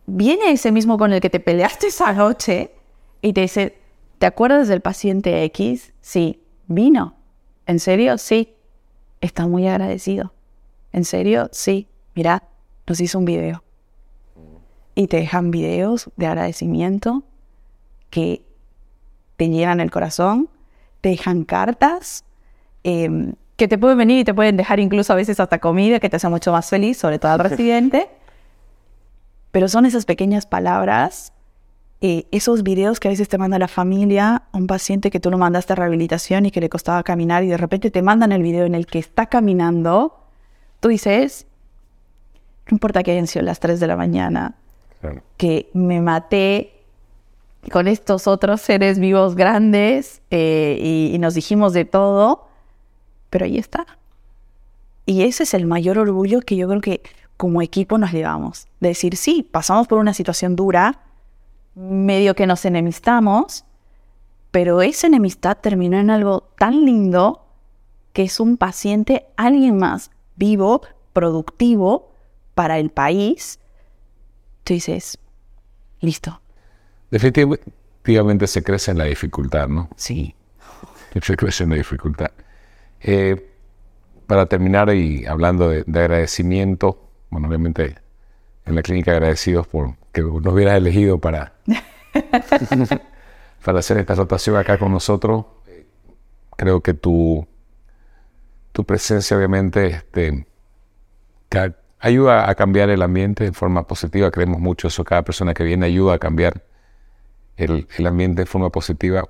viene ese mismo con el que te peleaste esa noche y te dice, ¿te acuerdas del paciente X? Sí, vino. ¿En serio? Sí. Está muy agradecido. ¿En serio? Sí. Mira, nos hizo un video y te dejan videos de agradecimiento que te llenan el corazón, te dejan cartas em, que te pueden venir y te pueden dejar incluso a veces hasta comida que te hace mucho más feliz, sobre todo al <laughs> residente. Pero son esas pequeñas palabras, eh, esos videos que a veces te manda la familia, un paciente que tú lo mandaste a rehabilitación y que le costaba caminar y de repente te mandan el video en el que está caminando, tú dices, no importa que hayan sido las 3 de la mañana, que me maté con estos otros seres vivos grandes eh, y, nos dijimos de todo, pero ahí está. Y ese es el mayor orgullo que yo creo que como equipo nos llevamos. De decir, sí, pasamos por una situación dura, medio que nos enemistamos, pero esa enemistad terminó en algo tan lindo que es un paciente, alguien más vivo, productivo para el país tú dices, listo. Definitivamente se crece en la dificultad, ¿no? Sí. Se crece en la dificultad. Eh, para terminar y hablando de, agradecimiento, bueno, obviamente en la clínica agradecidos por que nos hubieras elegido para, <laughs> para hacer esta rotación acá con nosotros. Creo que tu, tu presencia obviamente este, ayuda a cambiar el ambiente de forma positiva. Creemos mucho eso. Cada persona que viene ayuda a cambiar el, ambiente de forma positiva.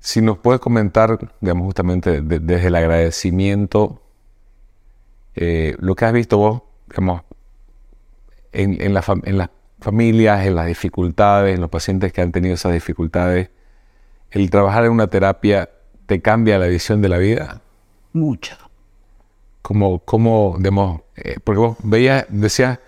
Si nos puedes comentar, digamos, justamente desde el agradecimiento, eh, lo que has visto vos, digamos, en, en, las familias, en las dificultades, en los pacientes que han tenido esas dificultades, el trabajar en una terapia te cambia la visión de la vida? Mucho como, como digamos, eh, porque vos veías, decías,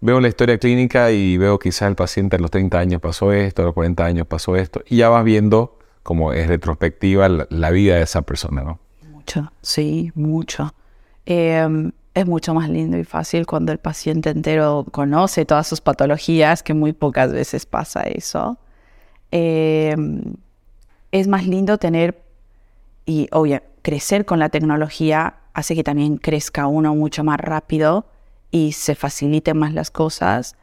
veo la historia clínica y veo quizás el paciente a los 30 años pasó esto, a los 40 años pasó esto, y ya vas viendo como es retrospectiva la, vida de esa persona, ¿no? Mucho, sí, mucho. Em, es mucho más lindo y fácil cuando el paciente entero conoce todas sus patologías, que muy pocas veces pasa eso. Em, es más lindo tener y, oye, crecer con la tecnología hace que también crezca uno mucho más rápido y se faciliten más las cosas,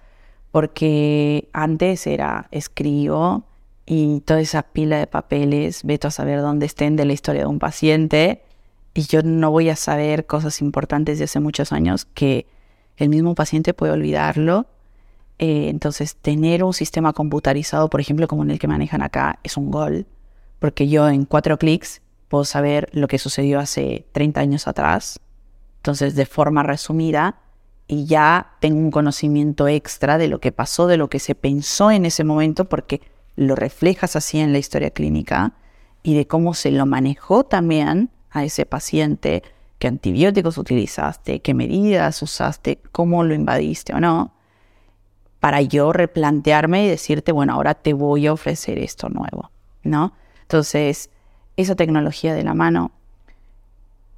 porque antes era escribo y toda esa pila de papeles, veto a saber dónde estén de la historia de un paciente. Y yo no voy a saber cosas importantes de hace muchos años que el mismo paciente puede olvidarlo. Eh, entonces, tener un sistema computarizado, por ejemplo, como en el que manejan acá, es un gol, porque yo en cuatro clics puedo saber lo que sucedió hace 30 años atrás, entonces de forma resumida, y ya tengo un conocimiento extra de lo que pasó, de lo que se pensó en ese momento, porque lo reflejas así en la historia clínica, y de cómo se lo manejó también a ese paciente, qué antibióticos utilizaste, qué medidas usaste, cómo lo invadiste o no, para yo replantearme y decirte, bueno, ahora te voy a ofrecer esto nuevo, ¿no? Entonces, esa tecnología de la mano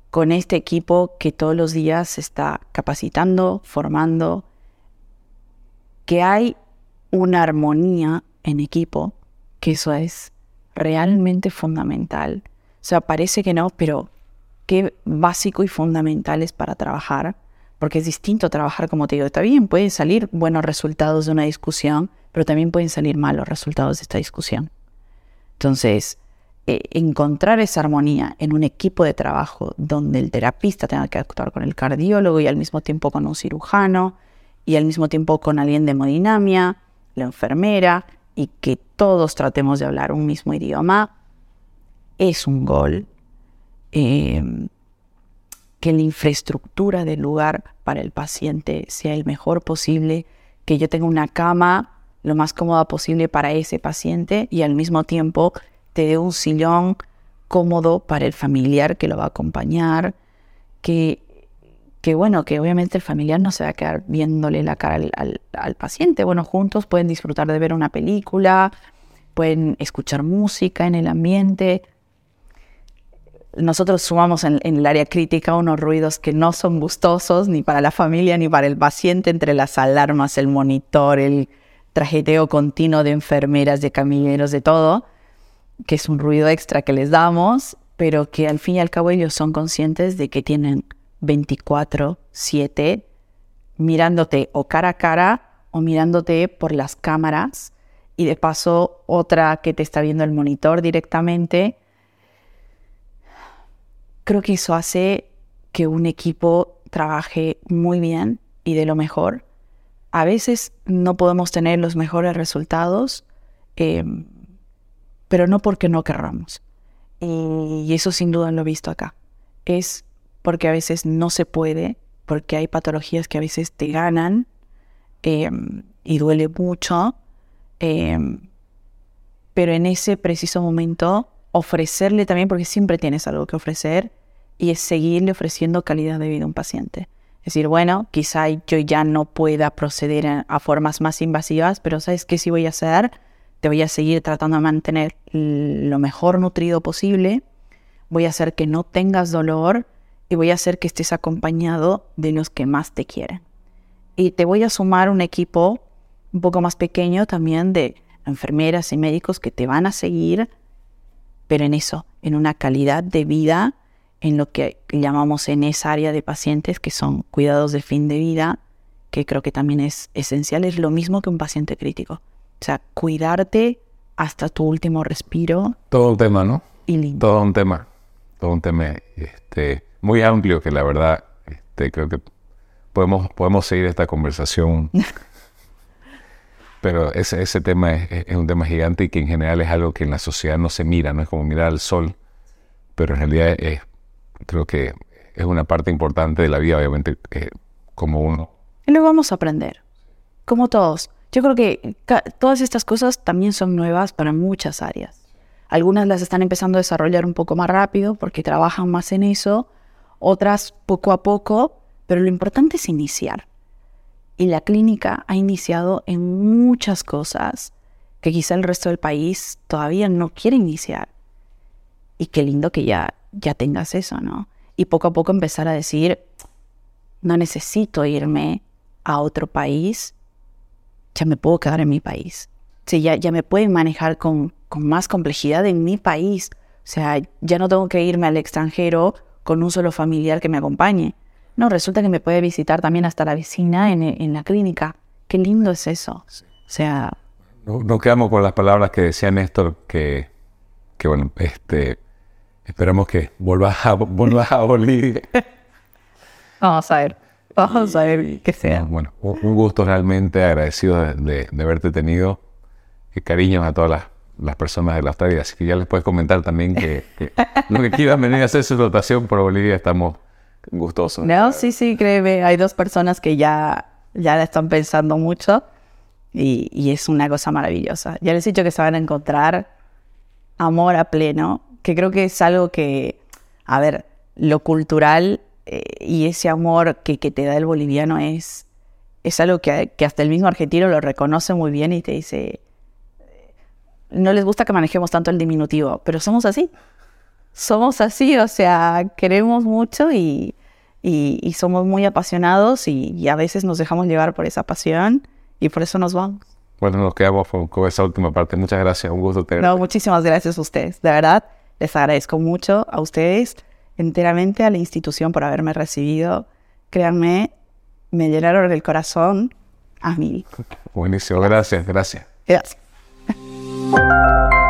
con este equipo que todos los días se está capacitando, formando, que hay una armonía en equipo, que eso es realmente fundamental. O sea, parece que no, pero qué básico y fundamental es para trabajar, porque es distinto trabajar, como te digo, está bien, pueden salir buenos resultados de una discusión, pero también pueden salir malos resultados de esta discusión. Entonces, eh, encontrar esa armonía en un equipo de trabajo donde el terapista tenga que actuar con el cardiólogo y al mismo tiempo con un cirujano y al mismo tiempo con alguien de hemodinamia, la enfermera y que todos tratemos de hablar un mismo idioma, es un gol. Em, que la infraestructura del lugar para el paciente sea el mejor posible, que yo tenga una cama lo más cómoda posible para ese paciente y al mismo tiempo te dé un sillón cómodo para el familiar que lo va a acompañar, que, que bueno, que obviamente el familiar no se va a quedar viéndole la cara al, al, paciente. Bueno, juntos pueden disfrutar de ver una película, pueden escuchar música en el ambiente. Nosotros sumamos en, en, el área crítica unos ruidos que no son gustosos ni para la familia ni para el paciente, entre las alarmas, el monitor, el trajeteo continuo de enfermeras, de camilleros, de todo, que es un ruido extra que les damos, pero que al fin y al cabo ellos son conscientes de que tienen 24/7 mirándote o cara a cara o mirándote por las cámaras y de paso otra que te está viendo el monitor directamente. Creo que eso hace que un equipo trabaje muy bien y de lo mejor. A veces no podemos tener los mejores resultados, em, pero no porque no querramos. Y eso sin duda lo he visto acá. Es porque a veces no se puede, porque hay patologías que a veces te ganan em, y duele mucho, em, pero en ese preciso momento ofrecerle también, porque siempre tienes algo que ofrecer, y es seguirle ofreciendo calidad de vida a un paciente. Es decir, bueno, quizá yo ya no pueda proceder a, formas más invasivas, pero ¿sabes qué sí voy a hacer? Te voy a seguir tratando de mantener lo mejor nutrido posible, voy a hacer que no tengas dolor, y voy a hacer que estés acompañado de los que más te quieren. Y te voy a sumar un equipo un poco más pequeño también de enfermeras y médicos que te van a seguir, pero en eso, en una calidad de vida, en lo que llamamos en esa área de pacientes que son cuidados de fin de vida, que creo que también es esencial, es lo mismo que un paciente crítico. O sea, cuidarte hasta tu último respiro. Todo un tema, ¿no? Y lindo. Todo un tema. Todo un tema. Este, muy amplio que la verdad este, creo que podemos, podemos seguir esta conversación. <laughs> Pero ese, ese tema es, un tema gigante y que en general es algo que en la sociedad no se mira, no es como mirar al sol, pero en realidad es, creo que es una parte importante de la vida, obviamente, eh, como uno. Y lo vamos a aprender, como todos. Yo creo que todas estas cosas también son nuevas para muchas áreas. Algunas las están empezando a desarrollar un poco más rápido porque trabajan más en eso, otras poco a poco, pero lo importante es iniciar. Y la clínica ha iniciado en muchas cosas que quizá el resto del país todavía no quiere iniciar. Y qué lindo que ya, ya tengas eso, ¿no? Y poco a poco empezar a decir, no necesito irme a otro país, ya me puedo quedar en mi país. Sí, ya, ya me pueden manejar con, con más complejidad en mi país. O sea, ya no tengo que irme al extranjero con un solo familiar que me acompañe. No, resulta que me puede visitar también hasta la vecina en, la clínica. Qué lindo es eso. O sea... No, quedamos con las palabras que decía Néstor, que, que bueno, este, esperamos que vuelvas a, vuelvas a Bolivia. <laughs> Vamos a ver. Vamos a ver qué sea. Bueno, un gusto realmente agradecido de, de, de haberte tenido. Y cariños a todas las las personas de la Australia. Así que ya les puedes comentar también que, <laughs> lo que quieran venir a hacer su rotación por Bolivia estamos gustosos. No, sí, sí, créeme. Hay dos personas que ya, ya la están pensando mucho y, y, es una cosa maravillosa. Ya les he dicho que se van a encontrar amor a pleno, que creo que es algo que, a ver, lo cultural eh, y ese amor que, que, te da el boliviano es, es algo que, que hasta el mismo argentino lo reconoce muy bien y te dice no les gusta que manejemos tanto el diminutivo, pero somos así. Somos así, o sea, queremos mucho y, y, somos muy apasionados y, a veces nos dejamos llevar por esa pasión y por eso nos vamos. Bueno, nos quedamos con, esa última parte. Muchas gracias, un gusto tener. No, muchísimas gracias a ustedes. De verdad, les agradezco mucho a ustedes, enteramente a la institución por haberme recibido. Créanme, me llenaron el corazón a mí. Buenísimo, gracias, gracias. Gracias. Música